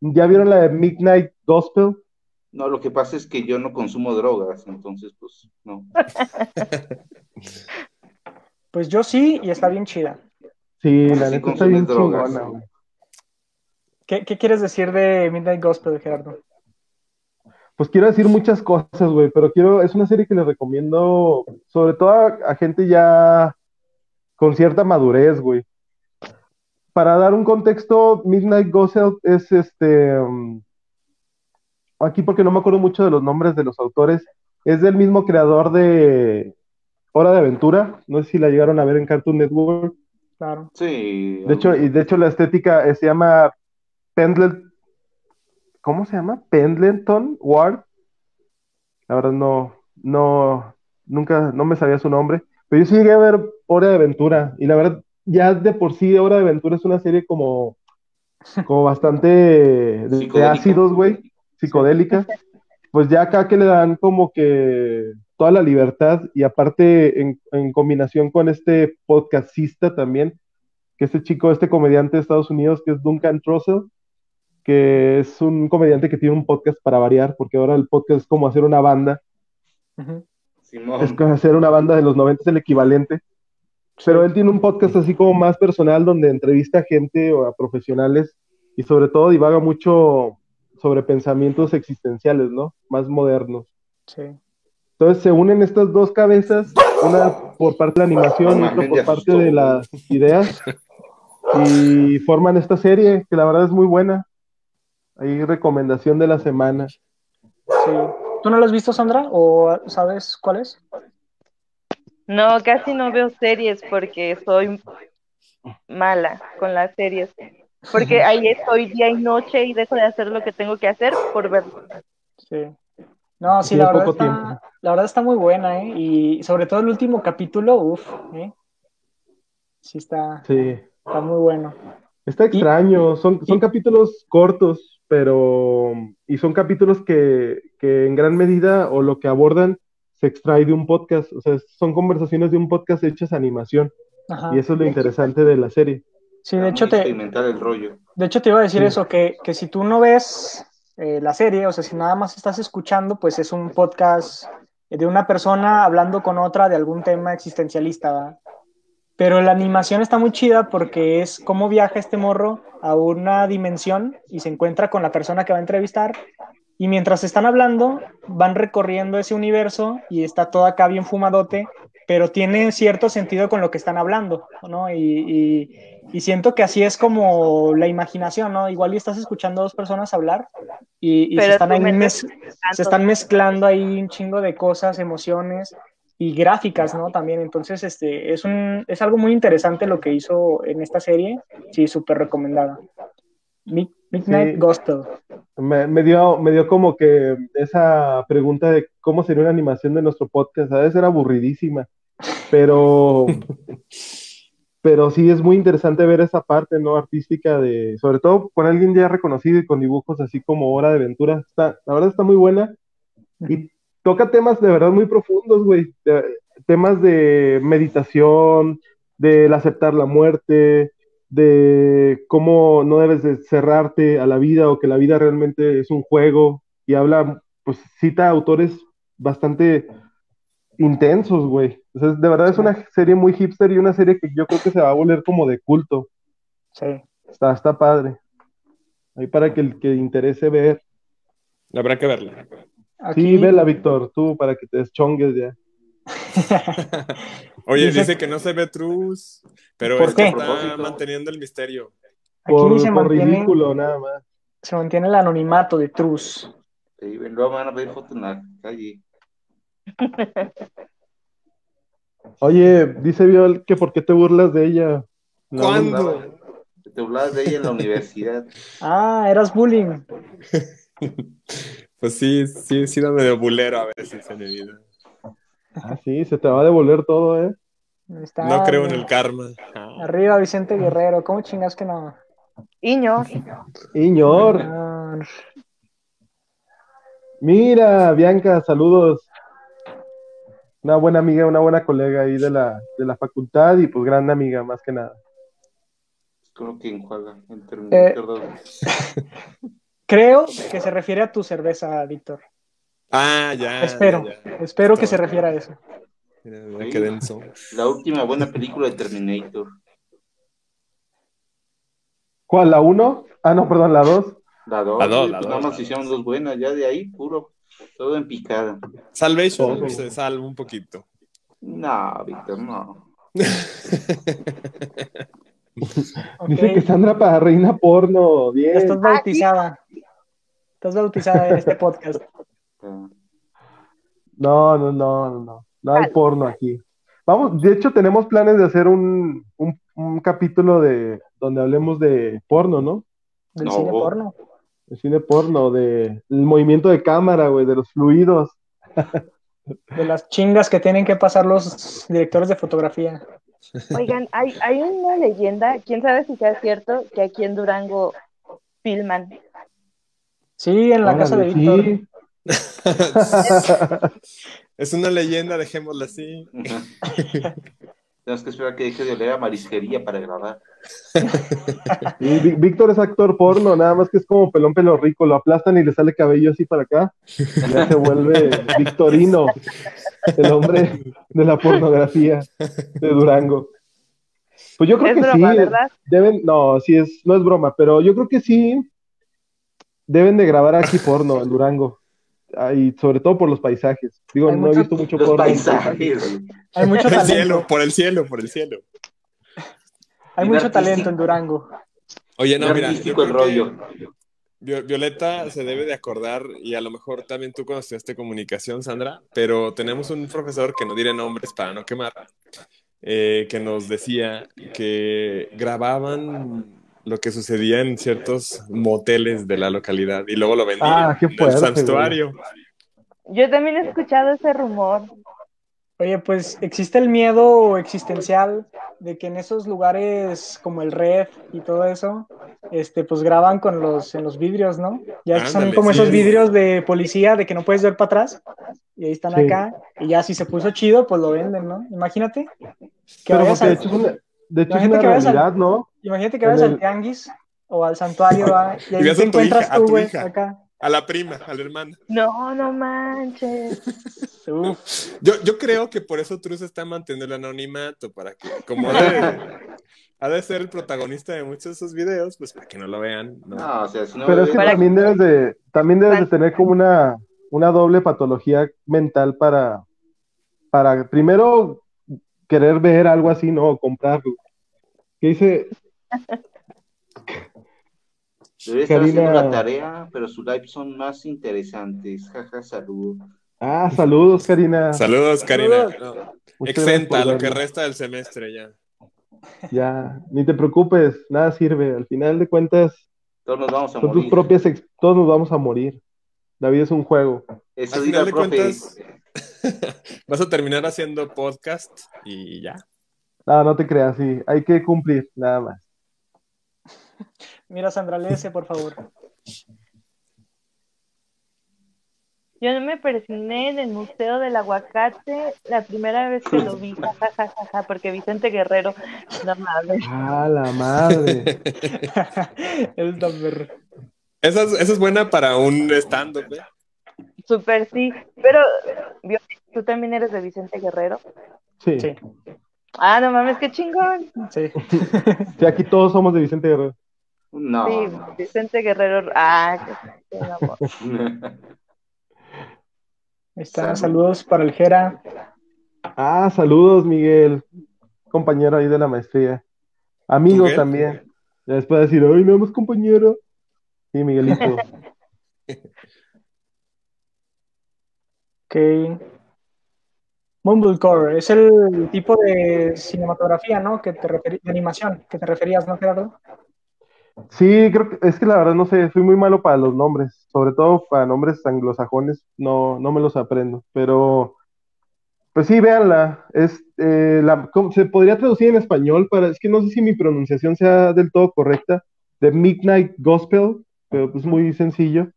¿Ya vieron la de Midnight Gospel? No, lo que pasa es que yo no consumo drogas, entonces, pues, no. pues yo sí, y está bien chida. Sí, la neta está bien chingona, güey. ¿Qué, ¿Qué, quieres decir de Midnight Gospel, Gerardo? Pues quiero decir muchas cosas, güey, pero quiero, es una serie que les recomiendo, sobre todo a gente ya con cierta madurez, güey. Para dar un contexto, Midnight Gospel es este. Um, aquí, porque no me acuerdo mucho de los nombres de los autores, es del mismo creador de Hora de Aventura. No sé si la llegaron a ver en Cartoon Network. Claro. Sí. De hecho, y de hecho la estética eh, se llama Pendleton. ¿Cómo se llama? Pendleton Ward. La verdad no, no, nunca, no me sabía su nombre. Pero yo sí llegué a ver Hora de Aventura y la verdad, ya de por sí Hora de Aventura es una serie como, como bastante de, ácidos, güey, psicodélica. Pues ya acá que le dan como que toda la libertad y aparte en, en combinación con este podcastista también, que este chico, este comediante de Estados Unidos, que es Duncan Trussell, que es un comediante que tiene un podcast para variar, porque ahora el podcast es como hacer una banda. Es como hacer una banda de los 90 es el equivalente. Pero él tiene un podcast así como más personal donde entrevista a gente o a profesionales y sobre todo divaga mucho sobre pensamientos existenciales, ¿no? Más modernos. Sí. Entonces se unen estas dos cabezas, una por parte de la animación y otra por parte de las ideas, y forman esta serie que la verdad es muy buena. Hay recomendación de la semana. Sí. ¿Tú no lo has visto, Sandra? ¿O sabes cuál es? No, casi no veo series porque soy mala con las series. Porque ahí estoy día y noche y dejo de hacer lo que tengo que hacer por verlo. Sí. No, sí, la verdad, está, la verdad está muy buena, ¿eh? Y sobre todo el último capítulo, uff, ¿eh? Sí está, sí. está muy bueno. Está extraño, son, son capítulos cortos, pero y son capítulos que, que, en gran medida o lo que abordan se extrae de un podcast, o sea, son conversaciones de un podcast hechas animación. Y eso es lo interesante de la serie. Sí, de hecho te el rollo. De hecho te iba a decir eso que, que, si tú no ves eh, la serie, o sea, si nada más estás escuchando, pues es un podcast de una persona hablando con otra de algún tema existencialista, ¿verdad? Pero la animación está muy chida porque es cómo viaja este morro a una dimensión y se encuentra con la persona que va a entrevistar. Y mientras están hablando, van recorriendo ese universo y está todo acá bien fumadote. pero tiene cierto sentido con lo que están hablando, ¿no? Y, siento que así es como la imaginación, ¿no? Igual y estás escuchando a dos personas hablar y, se, están se están mezclando ahí un chingo de cosas, emociones y gráficas, ¿no? También, entonces, este, es, un, es algo muy interesante lo que hizo en esta serie, sí, súper recomendada. Midnight Gospel. Me, dio, me dio como que esa pregunta de cómo sería una animación de nuestro podcast, a veces era aburridísima, pero, pero sí es muy interesante ver esa parte, ¿no? Artística de, sobre todo con alguien ya reconocido y con dibujos así como Hora de Aventura, está, la verdad está muy buena y toca temas de verdad muy profundos, güey, temas de meditación, del aceptar la muerte, de cómo no debes de cerrarte a la vida o que la vida realmente es un juego y habla, pues cita autores bastante intensos, güey. de verdad es una serie muy hipster y una serie que yo creo que se va a volver como de culto. Sí. Está, está padre. Ahí para que el que interese ver. Habrá que verla. Sí, vela, Víctor, tú, para que te deschongues ya. Oye, dice... que no se ve Truz, pero está manteniendo el misterio. Aquí se mantiene, ridículo, nada más. Se mantiene el anonimato de Truz. Sí, luego van a ver fotos en la calle. Oye, dice Viol que por qué te burlas de ella. ¿Cuándo? Te burlas de ella en la universidad. Ah, eras bullying. pues sí, sí, he sido medio bulero a veces en mi vida. Ah, sí, se te va a devolver todo, ¿eh? no creo en el karma. Arriba, Vicente Guerrero. ¿Cómo chingas que no? Iñor. Iñor. Mira, Bianca, saludos. Una buena amiga, una buena colega ahí de la, de la facultad y pues gran amiga, más que nada. Creo que enjuaga. Eh, creo que se refiere a tu cerveza, Víctor. Ah, ya. Espero, espero que se refiera a eso. qué denso. La última buena película de Terminator. ¿Cuál? ¿La 1? Ah, no, perdón, la 2. La 2. La 2, pues Nada más hicieron dos buenas, ya de ahí, puro, todo en picada. Salvation se salva un poquito. No, Víctor, no. Dice que Sandra para reina porno. Bien. Estás bautizada. Estás bautizada en este podcast. No, no, no, no, no. No hay porno aquí. Vamos, de hecho tenemos planes de hacer un, un, capítulo de donde hablemos de porno, ¿no? Del cine porno. El cine porno, de el movimiento de cámara, güey, de los fluidos. De las chingas que tienen que pasar los directores de fotografía. Oigan, hay, hay una leyenda, quién sabe si sea cierto, que aquí en Durango filman. Sí, en la casa de Víctor. Sí. es una leyenda, dejémosla así. Tenemos que esperar que deje de oler a marisquería para grabar. Víctor es actor porno, nada más que es como pelón pelo rico, lo aplastan y le sale cabello así para acá. Ya se vuelve Victorino, el hombre de la pornografía de Durango. Pues yo creo que sí, deben, no, sí es, no es broma, pero yo creo que sí deben de grabar aquí porno en Durango y sobre todo por los paisajes. Digo, no he visto mucho los paisajes. Hay mucho por talento. El cielo, por el cielo, por el cielo. Hay mucho talento en Durango. Oye, no, mira, el rollo. Violeta se debe de acordar, y a lo mejor también tú cuando estudiaste comunicación, Sandra, pero tenemos un profesor que no diré nombres para no quemar, eh, que nos decía que grababan lo que sucedía en ciertos moteles de la localidad y luego lo vendían ah, qué en el santuario. Yo también he escuchado ese rumor. Oye, pues existe el miedo existencial de que en esos lugares como el Red y todo eso, este, pues graban con los, en los vidrios, ¿no? Ya son como esos vidrios de policía de que no puedes ver para atrás y ahí están acá y ya si se puso chido, pues lo venden, ¿no? Imagínate. Que Pero de hecho es una, de hecho es una realidad, ¿no? Imagínate que vayas al tianguis o al santuario y ahí te encuentras tú, güey, acá. A la prima, a la hermana. No, no manches. Yo, yo creo que por eso Truz está manteniendo el anonimato, para que, como ha de ser el protagonista de muchos de esos videos, pues para que no lo vean. No, no o sea, si no Pero es que también debes de, también debes de tener como una, una doble patología mental para, para primero querer ver algo así, no, comprarlo. ¿Qué dice? Debe estar haciendo la tarea, pero sus lives son más interesantes. Jaja, saludos. Ah, saludos, Karina. Saludos, Karina. Exenta lo que resta del semestre ya. Ya, ni te preocupes, nada sirve. Al final de cuentas, todos nos vamos a morir. Tus propias todos nos vamos a morir. La vida es un juego. Al final de cuentas, vas a terminar haciendo podcast y ya. No, no te creas, sí. Hay que cumplir, nada más. Mira, Sandra, léese, por favor. Yo no me persigné en el Museo del Aguacate la primera vez que lo vi, jajajaja, porque Vicente Guerrero, no mames. ¡Ah, la madre! el también. Esa es, esa es buena para un stand-up, ¿eh? Súper sí, pero ¿tú también eres de Vicente Guerrero? Sí. sí. Ah, no mames, qué chingón. Sí. sí, aquí todos somos de Vicente Guerrero. No. Sí, Vicente Guerrero. Ah, qué, amor. Está, saludos para el Jera. Ah, saludos, Miguel, compañero ahí de la maestría. Amigo también. Ya después decir, ay, no, es compañero. Sí, Miguelito. ok. Mumblecore, es el tipo de cinematografía, ¿no? Que te de animación, que te referías, ¿no, Gerardo? Sí, creo que es que la verdad no sé, soy muy malo para los nombres, sobre todo para nombres anglosajones, no, no me los aprendo, pero pues sí, véanla, es, eh, la, se podría traducir en español para, es que no sé si mi pronunciación sea del todo correcta, The Midnight Gospel, pero pues muy sencillo.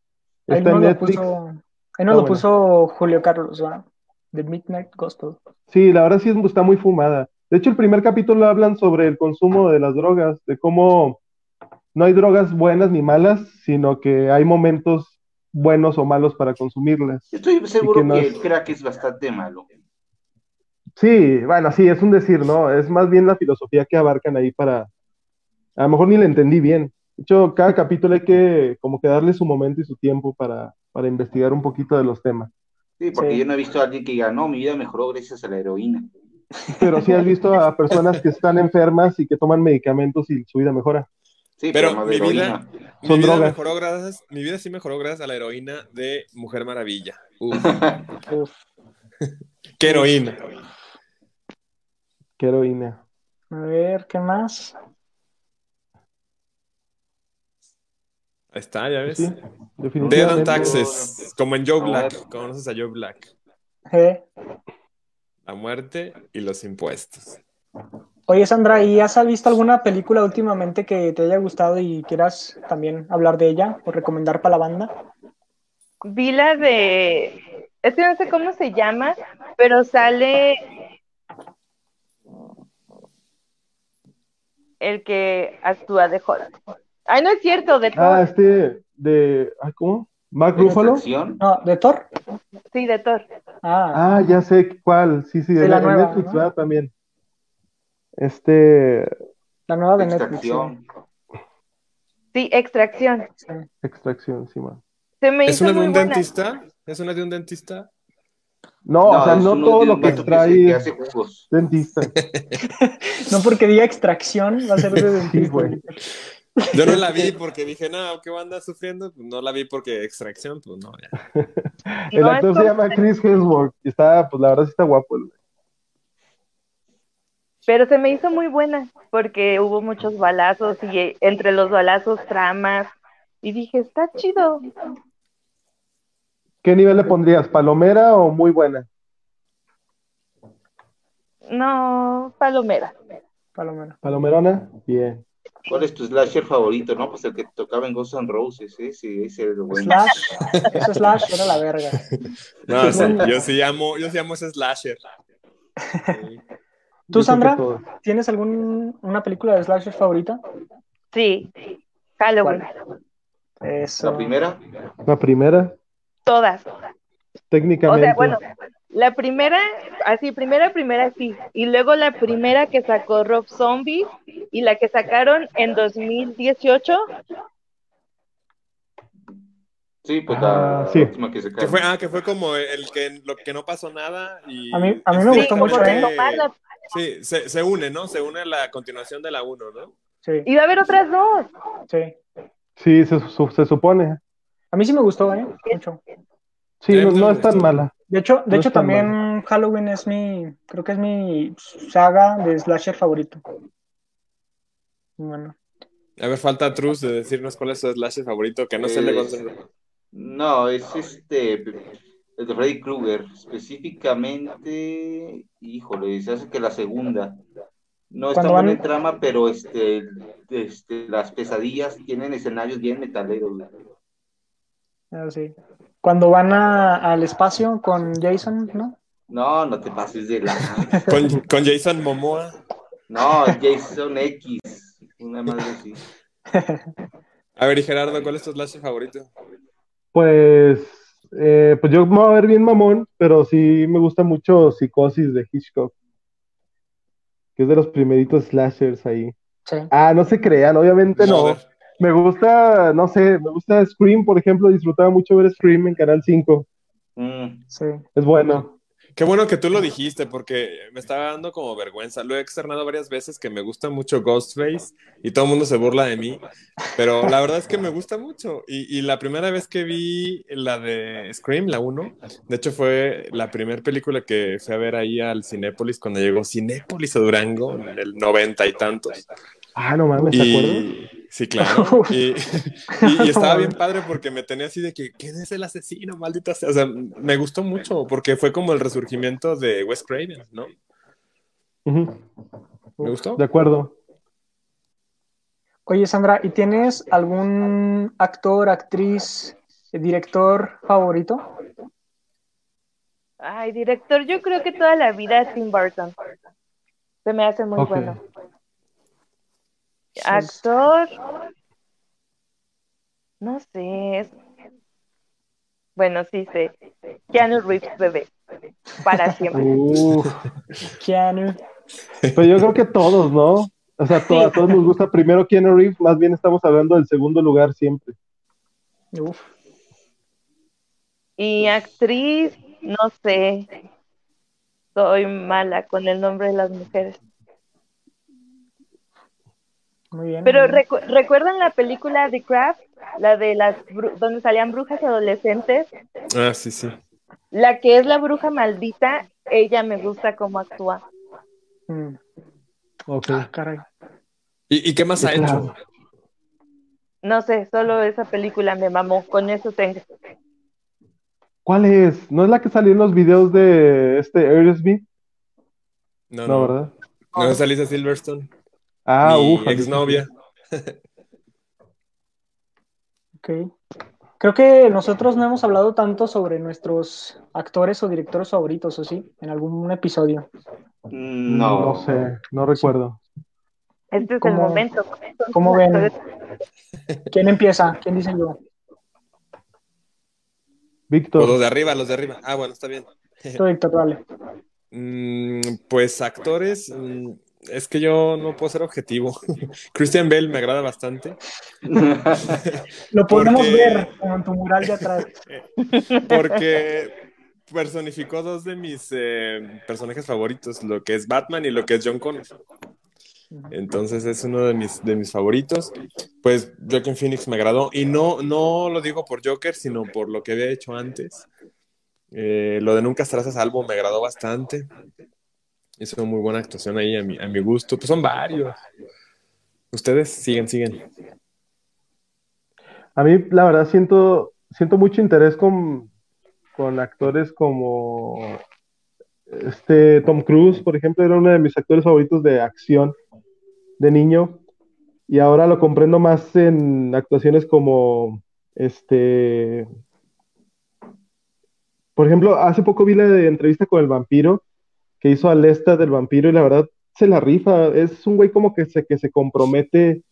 Está en Netflix. ahí no lo puso Julio Carlos, ¿verdad? The Midnight Gospel. Sí, la verdad sí está muy fumada. De hecho, el primer capítulo hablan sobre el consumo de las drogas, de cómo no hay drogas buenas ni malas, sino que hay momentos buenos o malos para consumirlas. Estoy seguro que, el crack es bastante malo. Sí, bueno, sí, es un decir, ¿no? Es más bien la filosofía que abarcan ahí para... A lo mejor ni le entendí bien. De hecho, cada capítulo hay que como que darle su momento y su tiempo para, para investigar un poquito de los temas. Sí, porque yo no he visto a alguien que diga, no, mi vida mejoró gracias a la heroína. Pero sí has visto a personas que están enfermas y que toman medicamentos y su vida mejora pero, mi, vida, mi vida, mejoró gracias, mi vida sí mejoró gracias a la heroína de Mujer Maravilla. Qué heroína. Qué heroína. A ver, ¿qué más? Ahí está, ya ves. Sí, Dead on Taxes, como en Joe Black. ¿Conoces a Joe Black? ¿Eh? La muerte y los impuestos. Oye, Sandra, ¿y has visto alguna película últimamente que te haya gustado y quieras también hablar de ella o recomendar para la banda? Vi la de. Es que no sé cómo se llama, pero sale. El que actúa de Hulk. Ay, no es cierto, de Thor. Ah, este. De. ¿Cómo? ¿Mark Ruffalo? No, ¿de Thor? Sí, de Thor. Ah, ah ya sé cuál. Sí, sí, de, la, nueva, Netflix, también. Este. La nueva de Netflix. Sí, extracción. Extracción, sí, man. ¿Es una de un dentista? ¿Es una de un dentista? No, o sea, no todo lo que extrae dentista. no porque diga extracción va a ser de dentista. Yo no la vi porque dije, no, ¿qué banda sufriendo? Pues no la vi porque extracción, pues no, ya. El actor se llama Chris Hemsworth y está, pues la verdad sí está guapo. El... Pero se me hizo muy buena porque hubo muchos balazos y entre los balazos tramas. Y dije, está chido. ¿Qué nivel le pondrías? ¿Palomera o muy buena? No, palomera. Palomera. ¿Palomerona? Bien. ¿Cuál es tu slasher favorito? No, pues el que tocaba en Ghost and Roses, ese, ese era el bueno. Slash, ese slash era la verga. No, yo sí amo, yo sí amo ese slasher. ¿Tú, Sandra, tienes alguna película de slasher favorita? Sí, Halloween. ¿La primera? ¿La primera? Todas. Técnicamente. O sea, bueno, la primera, así, primera, primera, sí. Y luego la primera que sacó Rob Zombie y la que sacaron en 2018. Sí, pues la sí. última que se que fue, Ah, que fue como el que, lo que no pasó nada. Y... A mí, a mí me gustó mucho, ¿eh? Sí, se, se une, ¿no? Se une a la continuación de la 1, ¿no? Sí, Y va a haber otras dos. sí. Sí, se, se supone. A mí sí me gustó, ¿eh? Mucho. Sí, Sí, no, no es tan mala. De hecho, de No hecho también Halloween es mi, creo que es mi saga de slasher favorito. Bueno, A ver, falta Truz de decirnos cuál es su slasher favorito, que no se le concentra. No, es este, el de Freddy Krueger, específicamente, híjole, se hace que la segunda. No está buena en trama, pero este, este, las pesadillas tienen escenarios bien metaleros. güey. así. Cuando van a- al espacio con Jason, ¿no? No, no te pases de la... Con, con Jason Momoa. No, Jason X, una madre así. A ver, y Gerardo, ¿cuál es tu slasher favorito? Pues, eh, pues yo me voy a ver bien mamón, pero sí me gusta mucho Psicosis de Hitchcock, que es de los primeritos slashers ahí. Sí. Ah, no se crean, obviamente no. Me gusta, no sé, me gusta Scream, por ejemplo, disfrutaba mucho ver Scream en Canal 5. Mm, Sí. Es bueno. Qué bueno que tú lo dijiste, porque me estaba dando como vergüenza. Lo he externado varias veces que me gusta mucho Ghostface y todo el mundo se burla de mí, pero la verdad es que me gusta mucho. Y, y la primera vez que vi la de Scream, la 1, de hecho fue la primera película que fui a ver ahí al Cinépolis cuando llegó Cinépolis a Durango en el noventa y tantos. Ah, no mames, ¿te acuerdas? Sí, claro. Y, y- y estaba bien padre porque me tenía así de que, ¿quién es el asesino? Maldita sea. O sea, me gustó mucho porque fue como el resurgimiento de Wes Craven, ¿no? Me gustó. De acuerdo. Oye, Sandra, ¿y tienes algún actor, actriz, director favorito? Ay, director, yo creo que toda la vida Tim Burton. Se me hace muy bueno. Actor. No sé. es- Bueno, sí sé. Keanu Reeves, bebé. Para siempre. Uf, Keanu. pero yo creo que todos, ¿no? O sea, to- a todos nos gusta primero Keanu Reeves, más bien estamos hablando del segundo lugar siempre. Uf. Y actriz, no sé. Soy mala con el nombre de las mujeres. Muy bien. Pero muy bien. recu- ¿recuerdan la película The Craft? La de las bru- donde salían brujas adolescentes. Ah, sí, sí. La que es la bruja maldita, ella me gusta cómo actúa. Mm. Ok. Ah, caray. ¿Y, y qué más ha Claro. hecho? No sé, solo esa película me mamó. Con eso tengo. ¿Cuál es? ¿No es la que salió en los videos de este Aerosmith? No, No, no. ¿verdad? No es Alicia Silverstone. Ah, mi exnovia. Ok. Creo que nosotros no hemos hablado tanto sobre nuestros actores o directores favoritos, ¿o sí? En algún episodio. mm, No, No, sé, no recuerdo. Este es el ¿Cómo- momento. ¿Cómo ven? ¿Quién empieza? ¿Quién dice yo? O los Víctor, de arriba, los de arriba. Ah, bueno, está bien. Víctor, dale. Mm, pues actores, mm, es que yo no puedo ser objetivo. Christian Bale me agrada bastante Lo podemos Porque- ver como en tu mural de atrás. porque personificó dos de mis eh, personajes favoritos, lo que es Batman y lo que es John Connor. Entonces es uno de mis, de mis favoritos. Pues Joaquin Phoenix me agradó. Y no, no lo digo por Joker, sino por lo que había hecho antes. Eh, lo de Nunca estarás a salvo me agradó bastante. Hizo muy buena actuación ahí a mi, a mi gusto. Pues son varios. Ustedes siguen, siguen. a mí la verdad siento, siento mucho interés con, con actores como este Tom Cruise, por ejemplo, era uno de mis actores favoritos de acción de niño. Y ahora lo comprendo más en actuaciones como este. Por ejemplo, hace poco vi la entrevista con el vampiro que hizo a Lesta del vampiro y la verdad se la rifa. Es un güey como que se, que se compromete,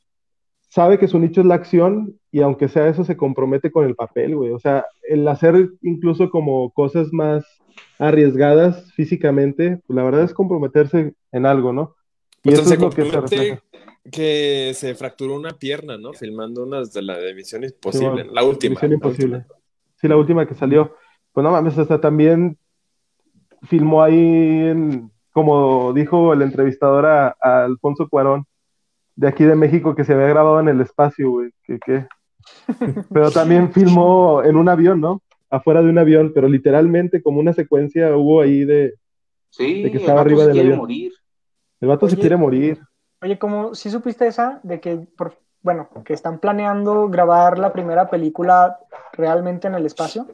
sabe que su nicho es la acción y aunque sea eso se compromete con el papel, güey. O sea, el hacer incluso como cosas más arriesgadas físicamente, pues la verdad es comprometerse en algo, ¿no? Y Pues eso se es lo que se compromete refleja. que se fracturó una pierna, ¿no? Filmando unas de la de Misión Sí, Imposible. bueno, la última. Misión la Imposible. última. Sí, la última que salió. Pues no mames, hasta también filmó ahí en, como dijo el entrevistador a, Alfonso Cuarón, de aquí de México, que se había grabado en el espacio, güey. Que, Pero también filmó en un avión, ¿no? Afuera de un avión, pero literalmente como una secuencia hubo ahí de, sí, que estaba arriba del avión. Morir. El vato se quiere morir. Oye, como si supiste esa de que, por, bueno, que están planeando grabar la primera película realmente en el espacio.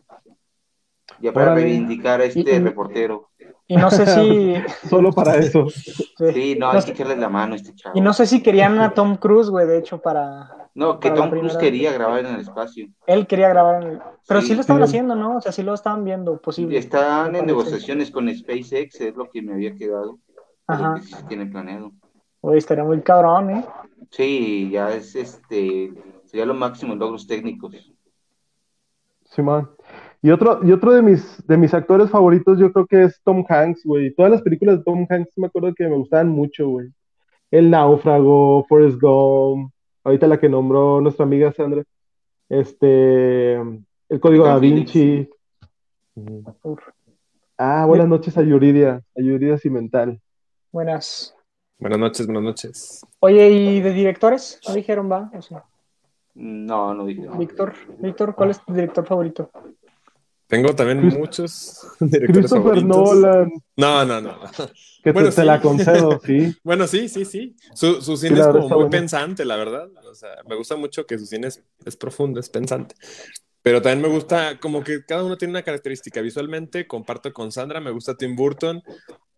Ya para reivindicar a este reportero. Y no sé si. Solo para eso. Sí, no, hay que echarle la mano a este chavo. Y no sé si querían a Tom Cruise, güey, de hecho, para. No, que Tom Cruise quería grabar en el espacio. Él quería grabar en el. Pero sí, lo estaban haciendo, ¿no? O sea, sí lo estaban viendo posible. Están en negociaciones con SpaceX, es lo que me había quedado. Ajá. Que sí se tiene planeado. Oye, estaría muy cabrón, ¿eh? Sí, ya es este. Sería lo máximo en logros técnicos. Sí, man. Y otro, y otro de mis, de mis actores favoritos, yo creo que es Tom Hanks, güey. Todas las películas de Tom Hanks me acuerdo que me gustaban mucho, güey. El Náufrago, Forrest Gump, ahorita la que nombró nuestra amiga Sandra. Este, El Código Da Vinci. Ah, buenas noches a Yuridia, a Yuridia Cimental. Buenas. Buenas noches, buenas noches. Oye, ¿y de directores? ¿No dijeron, va? No, no dijeron. Víctor, Víctor, ¿cuál es tu director favorito? Tengo también muchos directores Christopher Nolan. No, no, no. Que bueno, te, la concedo, sí. bueno, sí, sí, sí. Su, su cine es como muy pensante, la verdad. O sea, me gusta mucho que su cine es, es, profundo, es pensante. Pero también me gusta, como que cada uno tiene una característica. Visualmente, comparto con Sandra, me gusta Tim Burton,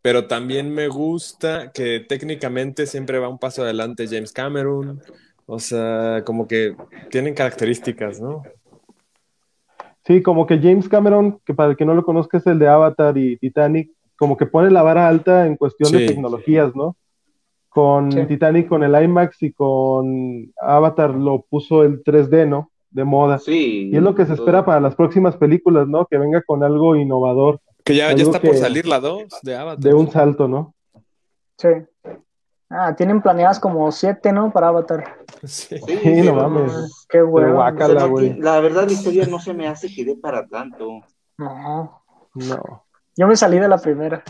pero también me gusta que técnicamente siempre va un paso adelante James Cameron. O sea, como que tienen características, ¿no? Sí, como que James Cameron, que para el que no lo conozca es el de Avatar y Titanic, como que pone la vara alta en cuestión de tecnologías, ¿no? Con Titanic, con el IMAX y con Avatar lo puso el 3D, ¿no? De moda. Sí. Y es lo que se espera para las próximas películas, ¿no? Que venga con algo innovador. Que ya, ya está por salir la 2 de Avatar. De un salto, ¿no? Sí. Ah, tienen planeadas como siete, ¿no? Para Avatar. Sí, no mames. Qué bueno. la verdad, la historia no se me hace que dé para tanto. No. No. Yo me salí de la primera.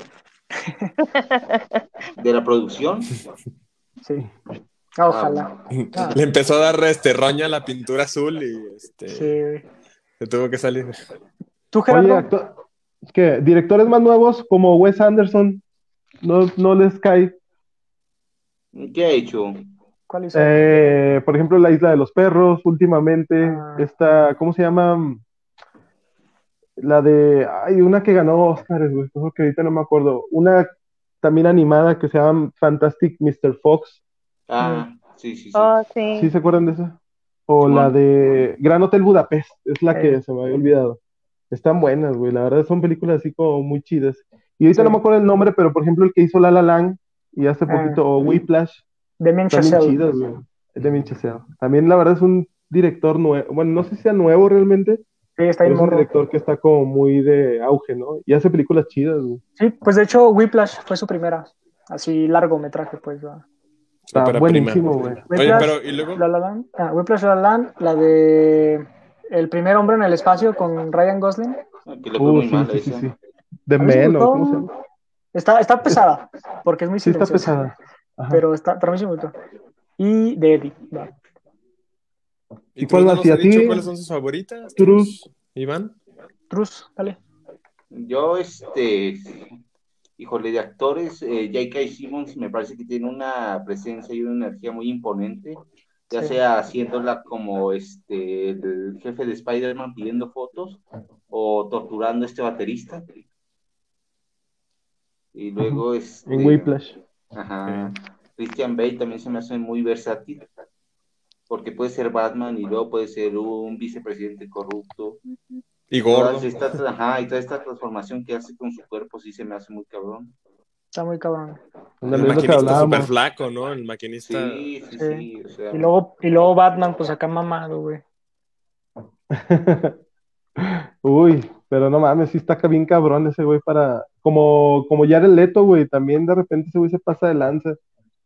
¿De la producción? Sí. Ah, ojalá. Ah. Le empezó a dar este roña a la pintura azul y este. Sí. Se tuvo que salir. ¿Tú, Gerardo? ¿Qué? Directores más nuevos como Wes Anderson, no, no les cae ¿Qué ha hecho? ¿Cuál eh, por ejemplo, La Isla de los Perros, últimamente. Ah. Esta, ¿cómo se llama? La de. Hay una que ganó Oscar, güey, que ahorita no me acuerdo. Una también animada que se llama Fantastic Mr. Fox. Ah, sí, sí, sí. Oh, sí. ¿Sí se acuerdan de esa? O la de Gran Hotel Budapest, es la que se me había olvidado. Están buenas, güey, la verdad son películas así como muy chidas. Y ahorita no me acuerdo el nombre, pero por ejemplo el que hizo La La Land, y hace ah, poquito Whiplash. Damien Chazelle. Damien Chazelle. También la verdad es un director nuevo, bueno, no sé si sea nuevo realmente, Sí, está ahí es un director que está como muy de auge, ¿no? Y hace películas chidas, güey. Sí, pues de hecho Whiplash fue su primera, así largometraje, pues. Está buenísimo, güey. Oye, pero ¿y luego? La La Land, ah, Whiplash La La Land, la de El primer hombre en el espacio con Ryan Gosling. Ah, uh, sí, sí, sí, sí, De menos, ¿cómo se llama? Está, está pesada, porque es muy sí, está pesada. Pero está, para mí sí Y de Eddie. ¿Y, cuál a ti? ¿Cuáles son sus favoritas? Trus. Iván. Trus, dale. Yo, este, híjole, de actores, eh, J.K. Simmons me parece que tiene una presencia y una energía muy imponente, ya sea haciéndola como este, el jefe de Spider-Man pidiendo fotos o torturando a este baterista. Y luego es. En este, Whiplash. Ajá. Christian Bale también se me hace muy versátil. Porque puede ser Batman y luego puede ser un vicepresidente corrupto. Y gordo. ajá, y toda esta transformación que hace con su cuerpo sí se me hace muy cabrón. Está muy cabrón. El maquinista súper flaco, ¿no? El maquinista. Sí, sí, sí. y, luego, y luego Batman, pues acá mamado, güey. Uy, pero no mames, sí está bien cabrón ese güey para. Como, como ya el Leto, güey, también de repente ese güey se pasa de lanza.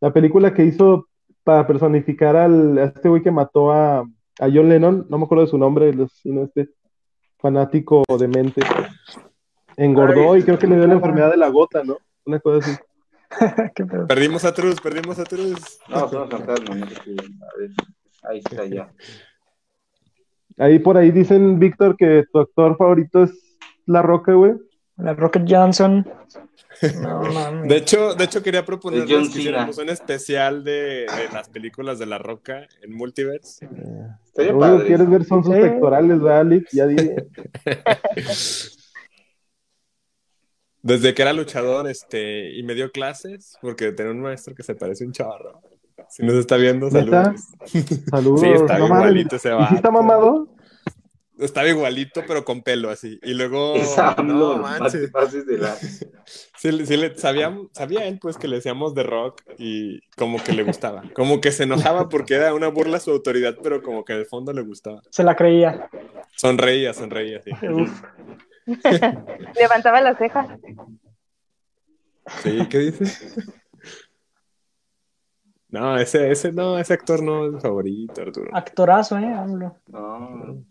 La película que hizo para personificar al, a este güey que mató a, a John Lennon, no me acuerdo de su nombre, sino este fanático de mente. Engordó y creo que le dio la enfermedad de la gota, ¿no? Una cosa así. Perdimos a Truz, perdimos a Truz. No, son fantasmas, no ahí está ya. Ahí por ahí dicen, Víctor, que tu actor favorito es La Roca, güey. La Rocket Johnson. No. De hecho, de hecho quería proponerles John que hiciéramos un especial de, de las películas de La Roca en Multiverse. Lo único que quieres ver son sus pectorales, ¿verdad, Alex? Ya dije. Desde que era luchador, este, y me dio clases, porque tenía un maestro que se parece un chorro. Si nos está viendo, ¿Neta? saludos. Saludos. Sí, está no mames. igualito ese ¿Y vato. si está mamado? Estaba igualito, pero con pelo así. Y luego, no no, manches. pases de la. Sí, sí le, sabía, sabía él, pues, que le decíamos de rock y como que le gustaba. Como que se enojaba porque era una burla a su autoridad, pero como que de fondo le gustaba. Se la creía. Sonreía, sonreía, sí. Levantaba las cejas. Sí, ¿qué dices? No, ese, ese, no, ese actor no es mi favorito, Arturo. Actorazo, ¿eh? AMLO. No.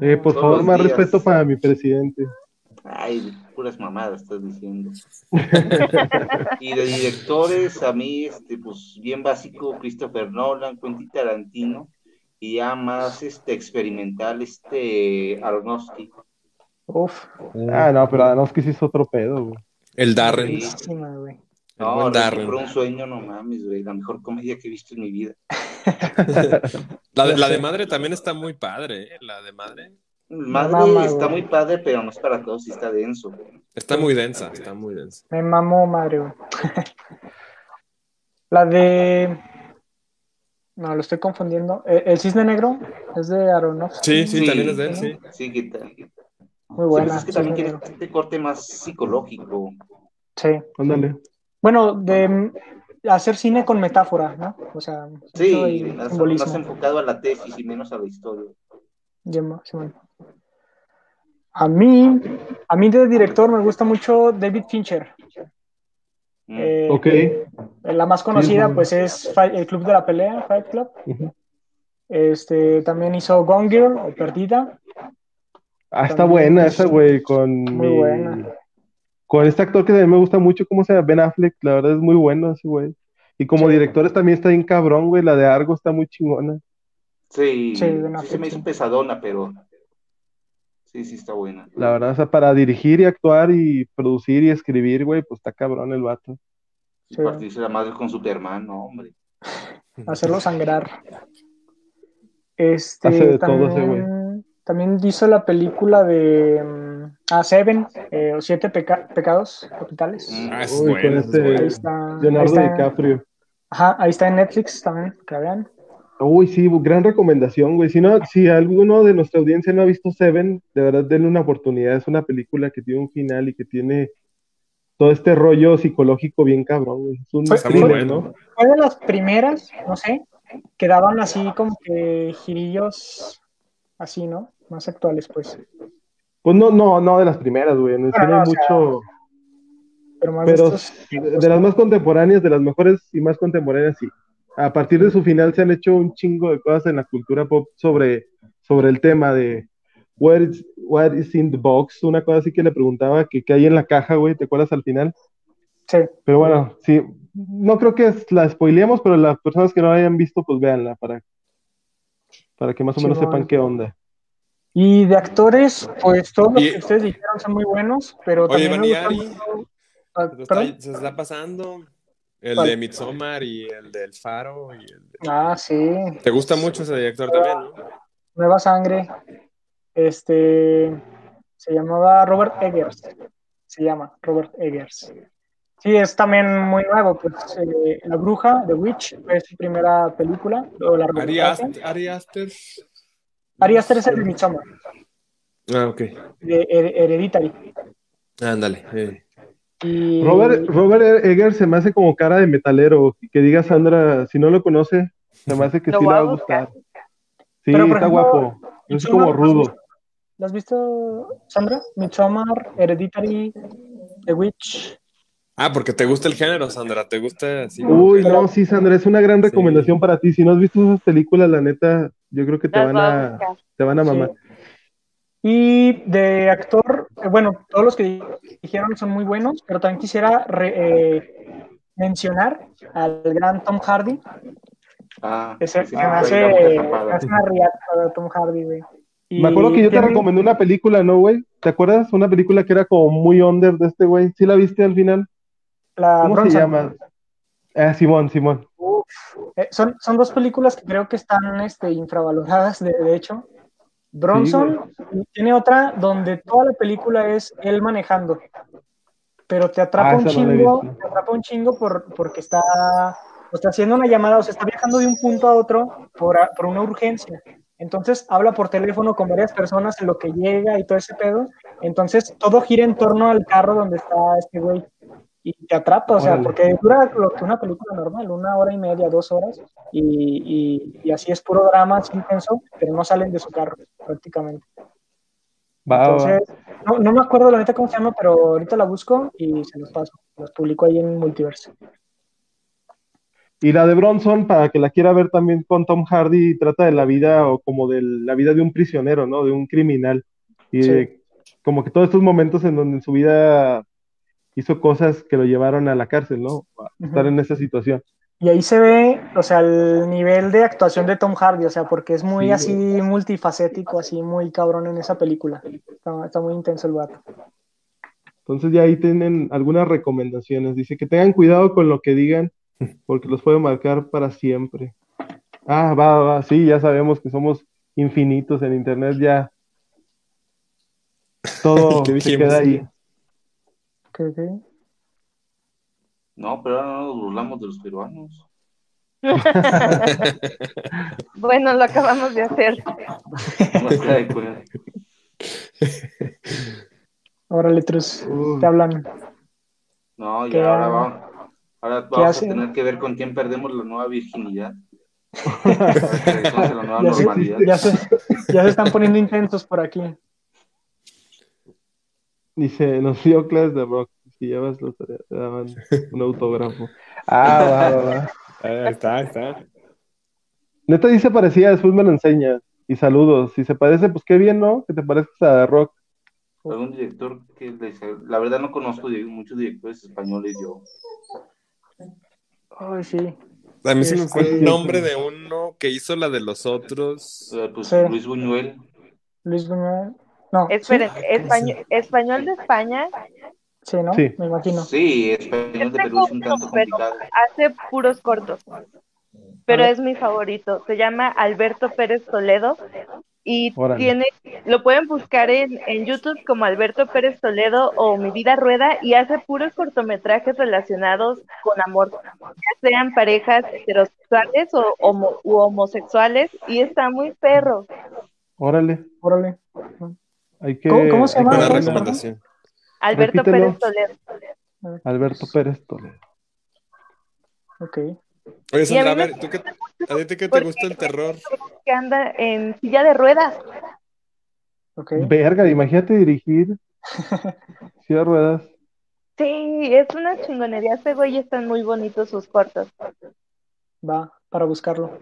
Eh, por Todos favor, más días. respeto para mi presidente. Ay, puras mamadas estás diciendo. y de directores, a mí, este, pues bien básico, Christopher Nolan, Quentin Tarantino, y ya más este experimental, este Aronofsky. Uf. Ah, no, pero Aronofsky sí es otro pedo, güey. El Darren. Sí. Güey. No, por un sueño, no mames, güey, la mejor comedia que he visto en mi vida. La de, la de madre también está muy padre, ¿eh? La de madre. Madre mama, está güey. muy padre, pero no es para todos y está denso. Está muy densa, está muy densa. Me mamó, madre, güey. La de. No, lo estoy confundiendo. Eh, El Cisne Negro es de Aronofsky. Sí, sí, también es de él, sí. Sí, que tal. Sí, Muy pues buena. es que también quiere este corte más psicológico. Sí. Ándale. Bueno, de mm, hacer cine con metáfora, ¿no? O sea, Sí, más, enfocado a la tesis y menos a la historia. A mí, a mí de director me gusta mucho David Fincher. Mm. Eh, Ok. La más conocida, bueno. pues, es Fight- el Club de la Pelea, Fight Club. Este, también hizo Gone Girl o Perdida. Ah, está buena es esa, güey, con muy mi- buena. Con este actor que también me gusta mucho, ¿cómo se llama? Ben Affleck, la verdad es muy bueno ese güey. Y como Sí. directores también está bien cabrón, güey, la de Argo está muy chingona. Sí, Sí, sí, Ben se Affleck, me hizo sí. pesadona, pero sí, sí está buena. La verdad, o sea, para dirigir y actuar y producir y escribir, güey, pues está cabrón el vato. Y Sí. partirse la madre con Superman, no, hombre. hacerlo sangrar. Este, Hace de todo ese también, también hizo la película de mm, ah, Seven, eh, o Siete Peca- Pecados Capitales. Mm. Ah, es Uy, bueno, este- bueno. Ahí está, ahí Leonardo está- DiCaprio. Ajá, ahí está en Netflix también, que la vean. Uy, sí, gran recomendación, güey. Si no, si alguno de nuestra audiencia no ha visto Seven, de verdad denle una oportunidad. Es una película que tiene un final y que tiene todo este rollo psicológico bien cabrón, güey. Es un Pues, muy thriller, bueno. ¿no? Fue de las primeras, no sé, que daban así como que girillos así, ¿no? Más actuales, pues. Pues no, no, no de las primeras, güey. En el Bueno, cine no, hay sea, mucho, Pero más pero de estos las más contemporáneas, de las mejores y más contemporáneas, sí. A partir de su final se han hecho un chingo de cosas en la cultura pop sobre, sobre el tema de what is, what is in the box, una cosa así que le preguntaba que qué hay en la caja, güey, ¿te acuerdas al final? Sí, Pero bueno, sí, no creo que la spoileemos, pero las personas que no la hayan visto, pues véanla para, para que más o menos sepan qué onda. Y de actores, pues todos los que ustedes dijeron son muy buenos, pero Oye, también Baniari. mucho- ah, Se está, se está pasando el ¿Cuál? de Midsommar y el del Faro. Y el de- Ah, sí, ¿Te gusta mucho ese director también, no? Nueva Sangre. Este se llamaba Robert Eggers. Se llama Robert Eggers. Sí, es también muy nuevo. Pues, eh, La Bruja, The Witch, fue su primera película. O la Ari, Ast- Ari Aster. Es el de Midsommar, Ah, ok. de Her- Hereditary. Ándale. eh. Y Robert, Robert Egger se me hace como cara de metalero. Que diga Sandra, si no lo conoce, se me hace que sí le va a gustar. Sí, Pero, está ejemplo, guapo. Es Midsommar, como ¿lo has rudo. visto? ¿Lo has visto, Sandra? Midsommar, Hereditary, The Witch. Ah, porque te gusta el género, Sandra. ¿Te gusta así? Uy, no, sí, Sandra, es una gran recomendación para ti. Si no has visto esas películas, la neta, yo creo que te van a te van a mamar. Y de actor, eh, bueno, todos los que dijeron son muy buenos, pero también quisiera eh, mencionar al gran Tom Hardy. Ah, Ese, sí, se me hace, hace una riata de Tom Hardy, güey. Y Me acuerdo que yo te tiene- recomendé una película, ¿no, güey? ¿Te acuerdas? Una película que era como muy under de este güey. ¿Sí la viste al final? La ¿Cómo se llama? Ah, Simón, Simón. Eh, son, son dos películas que creo que están este, infravaloradas, de, de hecho. Bronson tiene otra donde toda la película es él manejando, pero te atrapa Ah, un chingo, te atrapa un chingo por, porque está, o está haciendo una llamada, o sea, está viajando de un punto a otro por, por una urgencia. Entonces habla por teléfono con varias personas en lo que llega y todo ese pedo. Entonces todo gira en torno al carro donde está este güey. Y te atrapa, o sea, Órale. porque dura lo que una película normal, una hora y media, dos horas. Y, y- y así es puro drama, es intenso, pero no salen de su carro prácticamente. Va. Entonces, no, no me acuerdo la neta cómo se llama, pero ahorita la busco y se los paso. Los publico ahí en Multiverse. Y la de Bronson, para que la quiera ver también con Tom Hardy, trata de la vida o como de la vida de un prisionero, ¿no? De un criminal. Y Sí. de- como que todos estos momentos en donde en su vida hizo cosas que lo llevaron a la cárcel, ¿no? A estar en esa situación. Y ahí se ve, o sea, el nivel de actuación de Tom Hardy, o sea, porque es muy Sí, así multifacético, así muy cabrón en esa película. Está, está muy intenso el vato. Entonces ya ahí tienen algunas recomendaciones. Dice que tengan cuidado con lo que digan, porque los puede marcar para siempre. Ah, va, va, sí, ya sabemos que somos infinitos en internet, ya todo ¿Qué se queda ahí. ¿Qué, qué? No, pero ahora no nos burlamos de los peruanos. Bueno, lo acabamos de hacer. Trus, Uy. te hablan. No, y ¿Qué ahora vamos, ahora vamos a tener que ver con quién perdemos la nueva virginidad. Ahora la nueva Ya se, ya, se, ya se están poniendo intensos por aquí. Dice, nos dio clases de rock. Si llevas los tareas, te daban un autógrafo. Ah, va, va, va. Ahí está, ahí está. Neta dice parecía, después me lo enseña. Y saludos. Si se parece, pues qué bien, ¿no? Que te parezcas a rock. Algún director que les- la verdad no conozco muchos directores españoles yo. Ay, sí. A mí se me fue Este- el nombre de uno que hizo la de los otros. Eh, Pues Sí. Luis Buñuel. Luis Buñuel. No, Esperen, español, español de España sí, ¿no? Sí. Me imagino. Sí, español de Perú es un tanto pero complicado. hace puros cortos. Pero es mi favorito. Se llama Alberto Pérez Toledo y Órale. tiene, lo pueden buscar en, en YouTube como Alberto Pérez Toledo o Mi Vida Rueda y hace puros cortometrajes relacionados con amor, ya sean parejas heterosexuales o homo- u homosexuales y está muy perro. Órale. Órale. Hay que. ¿Cómo- cómo se llama? Recomendación. Alberto Repítelo. Pérez Toledo. Alberto Pérez Toledo. Ok. Oye, a Sandra, a ver, ¿tú qué, ¿a ti qué te gusta el terror? que anda en silla de ruedas. Ok. Verga, imagínate dirigir. Ciudad Ruedas. Sí, es una chingonería. Ese güey están muy bonitos sus cortos. Va, para buscarlo.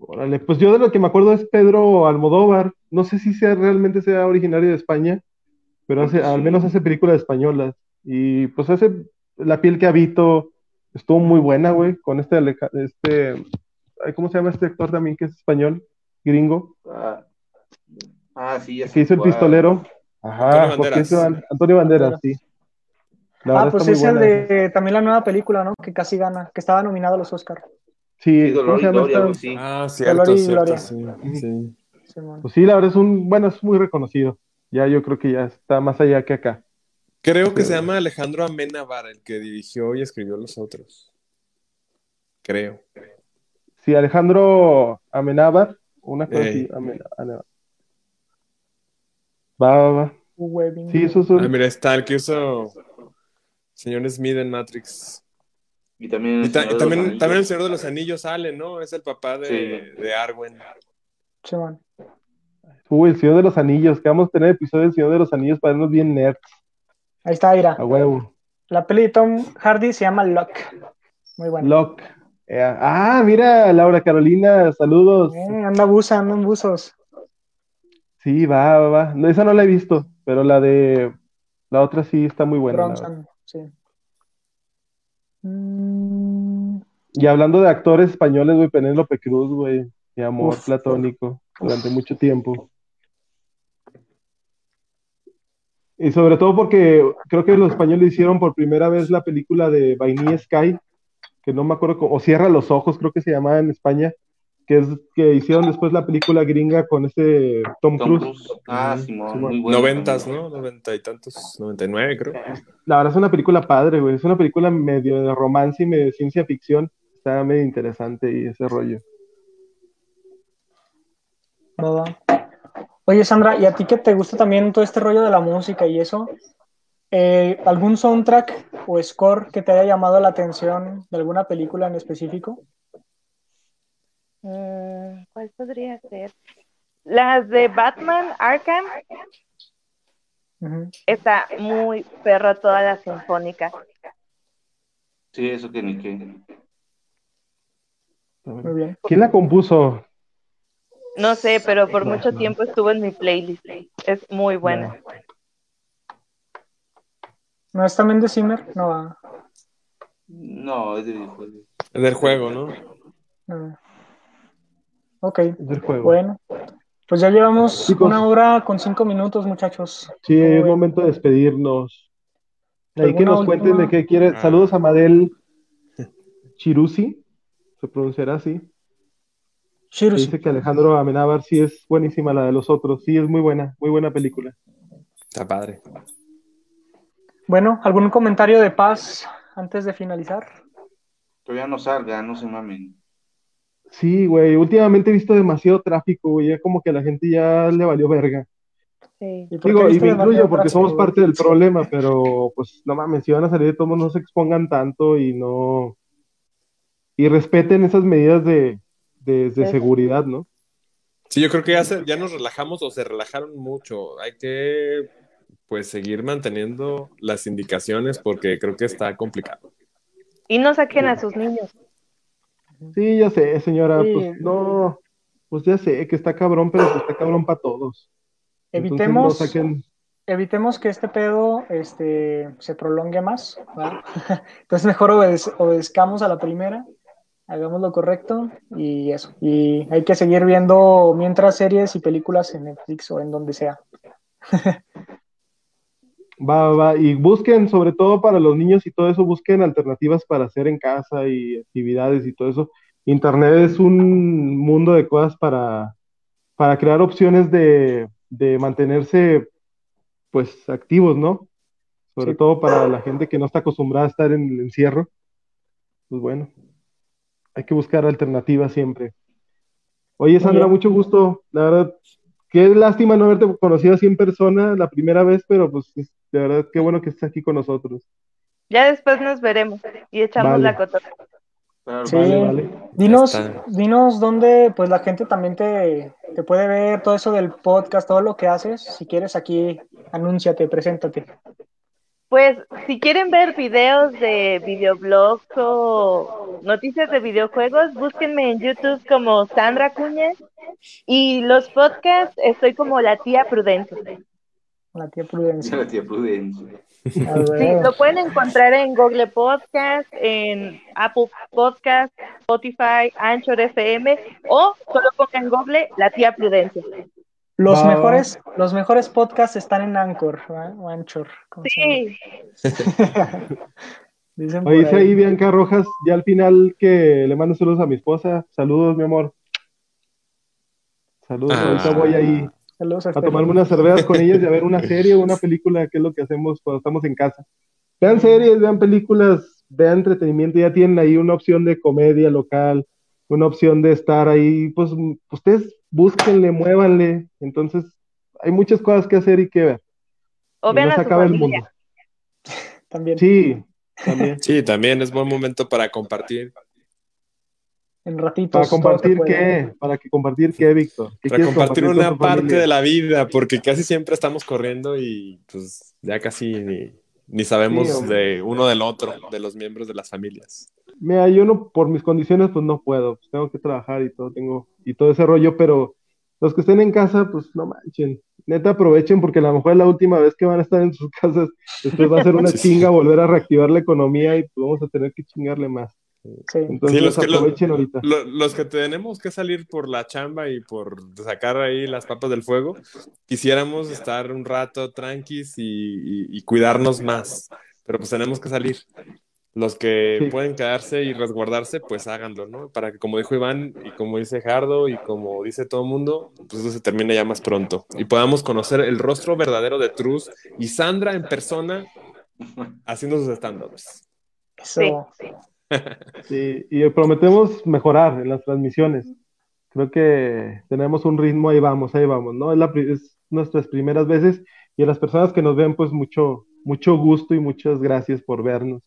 Órale, pues yo de lo que me acuerdo es Pedro Almodóvar. No sé si sea realmente sea originario de España, pero hace, al menos hace películas españolas. Y pues hace La piel que habito, estuvo muy buena, güey, con este, este, ¿cómo se llama este actor también que es español, gringo, Ah, ah, sí, ya que hizo el pistolero? Ajá, Antonio Banderas. Esteban- Antonio Banderas, sí. La Ah, pues es el de también la nueva película, ¿no? Que casi gana, que estaba nominado a los Oscar. Sí, Sí, ¿cómo Dolor y llama Gloria, así. Ah, cierto, Dolor y cierto, Gloria. sí, sí. Pues sí, la verdad es un, bueno, es muy reconocido. Ya yo creo que ya está más allá que acá. Creo que Sí. se llama Alejandro Amenábar, el que dirigió y escribió los otros. Creo. Sí, Alejandro Amenábar, una cosa así, Amenábar. Va, va, va. Webbing. Sí, eso es un- Ah, mira, está el que hizo Señor Smith en Matrix. Y también, Y, el Señor y de los también, Anillos. también el Señor de los Anillos sale, ¿no? Es el papá de, Sí. de Arwen. Simón. Uy, el Señor de los Anillos, que vamos a tener episodio del Señor de los Anillos para vernos bien nerds, Ahí está, Ira. a huevo. La peli de Tom Hardy se llama Lock. Muy buena. Lock. Eh, ah, mira, Laura Carolina, saludos. Eh, anda busa, anda en buzos. Sí, va, va, va. No, esa no la he visto, pero la de la otra sí está muy buena. Bronson, sí. Y hablando de actores españoles, güey, Penélope Cruz, güey, mi amor Uf. platónico durante mucho tiempo. Y sobre todo porque creo que los españoles hicieron por primera vez la película de Vainilla Sky, que no me acuerdo, o Cierra los Ojos, creo que se llamaba en España, que es que hicieron después la película gringa con ese Tom, Tom Cruise. Cruise. Ah, Simón, Simón. muy bueno. Noventas. ¿no? Noventa y tantos, noventa y nueve, creo. La verdad es una película padre, güey, es una película medio de romance y medio de ciencia ficción. Está medio interesante y ese rollo. va. Oye, Sandra, ¿y a ti que te gusta también todo este rollo de la música y eso? Eh, ¿algún soundtrack o score que te haya llamado la atención de alguna película en específico? Mm, ¿Cuál podría ser? Las de Batman Arkham, está muy perra toda la sinfónica. Sí, eso que ni qué. Muy bien. ¿Quién la compuso? No sé, pero por mucho tiempo estuvo en mi playlist. Es muy buena. ¿No es también de Zimmer? No, va. No, es de videojuegos. Es del juego, ¿no? no. Ok, Es del juego. bueno. Pues ya llevamos Chicos. una hora con cinco minutos, muchachos. Sí, ¿Cómo es ven? momento de despedirnos. Ahí que ¿Alguna nos cuenten de qué quiere. Ah. Saludos a Madel Chirusi, se pronunciará así. que Shirushi. dice que Alejandro Amenábar sí es buenísima la de los otros. Sí, es muy buena, muy buena película. Está padre. Bueno, ¿algún comentario de paz antes de finalizar? Todavía no salga, no se mamen. Sí, güey, últimamente he visto demasiado tráfico, güey, ya como que a la gente ya le valió verga. Sí. ¿Y Digo, y me incluyo porque somos güey? parte del problema, pero pues no mames, si van a salir de todos no se expongan tanto y no... Y respeten esas medidas de, de, de Sí. seguridad, ¿no? Sí, yo creo que ya, se- ya nos relajamos o se relajaron mucho. Hay que, pues, seguir manteniendo las indicaciones porque creo que está complicado. Y no saquen a sus niños. Sí, ya sé, señora, Sí. pues no, pues ya sé que está cabrón, pero pues está cabrón para todos. Entonces, Evitemos, no saquen... evitemos que este pedo este, se prolongue más. Entonces mejor obedez- obedezcamos a la primera, hagamos lo correcto y eso. Y hay que seguir viendo mientras series y películas en Netflix o en donde sea. Va, va. Y busquen, sobre todo para los niños y todo eso, busquen alternativas para hacer en casa y actividades y todo eso. Internet es un mundo de cosas para, para crear opciones de, de mantenerse, pues, activos, ¿no? Sobre Sí. todo para la gente que no está acostumbrada a estar en el encierro. Pues bueno, hay que buscar alternativas siempre. Oye, Sandra, mucho gusto. La verdad, qué lástima no haberte conocido así en persona la primera vez, pero pues de verdad, qué bueno que estés aquí con nosotros. Ya después nos veremos y echamos Vale. la cotorra. Claro, Sí. Vale, vale. Dinos, dinos dónde pues la gente también te, te puede ver todo eso del podcast, todo lo que haces. Si quieres aquí, anúnciate, preséntate. Pues si quieren ver videos de videoblogs o noticias de videojuegos, búsquenme en YouTube como Sandra Cuñas y los podcasts estoy como la tía Prudencia. La tía Prudencia. La tía Prudencia. Sí, lo pueden encontrar en Google Podcast, en Apple Podcast, Spotify, Anchor FM o solo pongan Google la tía Prudencia. Los Va. mejores, los mejores podcasts están en Anchor, ¿verdad? o Anchor. Sí. Dicen Oye, dice ahí. ahí Bianca Rojas, ya al final que le mando saludos a mi esposa. Saludos, mi amor. Saludos, Ah. ahorita voy ahí Saludos a a tomarme unas cervezas con ellas y a ver una serie o una película, que es lo que hacemos cuando estamos en casa. Vean series, vean películas, vean entretenimiento, ya tienen ahí una opción de comedia local, una opción de estar ahí, pues ustedes búsquenle, muévanle. Entonces, hay muchas cosas que hacer y que ver. o vean no se su acaba el familia. mundo. También Sí, también. Sí, también es buen momento para compartir. En ratitos. ¿Para compartir qué? ¿Para que compartir qué, Víctor? ¿Qué Para compartir una parte familia? de la vida, porque casi siempre estamos corriendo y pues ya casi ni, ni sabemos Sí, de uno del otro, de los miembros de las familias. Mira, yo no, por mis condiciones, pues no puedo, pues tengo que trabajar y todo, tengo, y todo ese rollo, pero los que estén en casa, pues no manchen. Neta, aprovechen porque a lo mejor es la última vez que van a estar en sus casas. Después va a ser una chinga volver a reactivar la economía y pues vamos a tener que chingarle más. Sí. Entonces Sí, los que- aprovechen ahorita. Lo- los que tenemos que salir por la chamba y por sacar ahí las papas del fuego, quisiéramos estar un rato tranquis y, y- y cuidarnos más, pero pues tenemos que salir. Los que Sí. pueden quedarse y resguardarse, pues háganlo, ¿no? Para que, como dijo Iván, y como dice Jardo, y como dice todo el mundo, pues eso se termine ya más pronto. Y podamos conocer el rostro verdadero de Truz y Sandra en persona haciendo sus stand-ups. Eso. Sí, sí. Sí, y prometemos mejorar en las transmisiones. Creo que tenemos un ritmo, ahí vamos, ahí vamos, ¿no? Es, la, es nuestras primeras veces y a las personas que nos ven, pues mucho, mucho gusto y muchas gracias por vernos.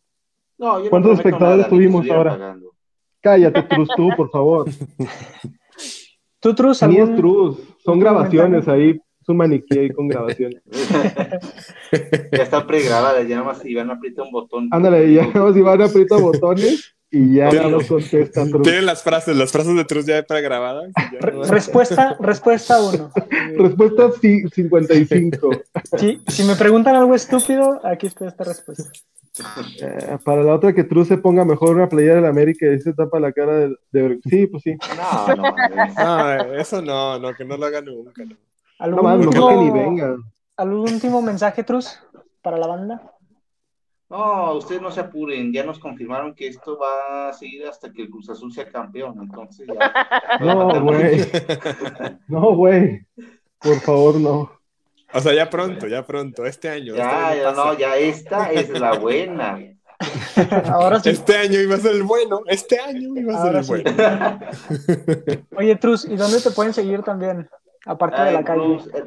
No, yo no ¿Cuántos espectadores tuvimos ahora? pagando. Cállate, Truz, tú, por favor. ¿Tú, Truz, Ni es Truz, son grabaciones comentario? ahí, es un maniquí ahí con grabaciones. ya está pregrabada, ya nada más Iván aprieta un botón. Ándale, ya nada más Iván aprieta botones y ya Sí. nos contesta Truz. Tienen las frases, las frases de Truz ya pregrabadas. No- respuesta, respuesta uno. Respuesta sí, 55. Si, si me preguntan algo estúpido, aquí está esta respuesta. Eh, para la otra que Truz se ponga mejor una playera de la América y se tapa la cara de, de- Sí, pues sí. No, no. Ah, eso no, no, que no lo haga nunca. no. ¿Algún, No mejor que ni último, venga. ¿Algún último mensaje, Truz, para la banda? No, ustedes no se apuren, ya nos confirmaron que esto va a seguir hasta que el Cruz Azul sea campeón, entonces ya. No, güey. No, güey. Por favor, no. O sea, ya pronto, ya pronto, este año. este Ya, año ya, pasa. no, ya esta es la buena. Ahora sí. Este año iba a ser el bueno, este año iba a ser Ahora el sí. bueno. Oye, Truz, ¿y dónde te pueden seguir también? Aparte de Ay, la calle. Cruz, eh,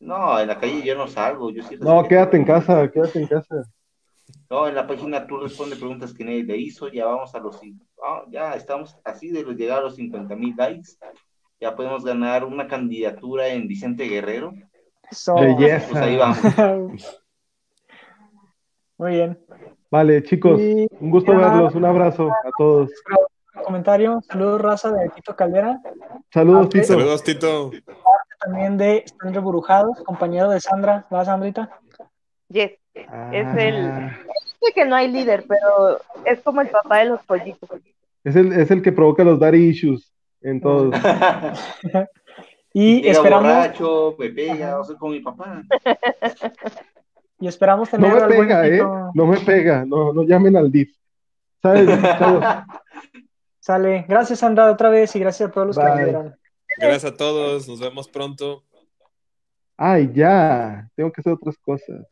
no, en la calle yo no salgo, yo sí No, quédate en casa, quédate en casa. No, en la página tú responde preguntas que nadie le hizo, ya vamos a los ah, ya estamos así de los- llegar a los 50 mil likes, ya podemos ganar una candidatura en Vicente Guerrero, Eso. Belleza. pues ahí vamos. Muy bien. Vale, chicos, Y un gusto verlos. Un abrazo a todos. Comentario, saludos raza de Tito Caldera, Saludos. Tito. Saludos, Tito. también de Están Reburujados, compañero de Sandra. ¿Va, Sandrita? Yes. Ah, Es el- Sé que no hay líder, pero es como el papá de los pollitos. es, el, es el que provoca los daddy issues en todos. Y Llega esperamos, borracho, me pega, o sea, con mi papá. y esperamos No tener me al buen pega, ¿eh? No me pega. No, no llamen al DIF. ¿Sabes? Sale. Gracias, Sandra, otra vez, y gracias a todos los que Bye. vinieron. Gracias a todos, nos vemos pronto. Ay, ya. Tengo que hacer otras cosas.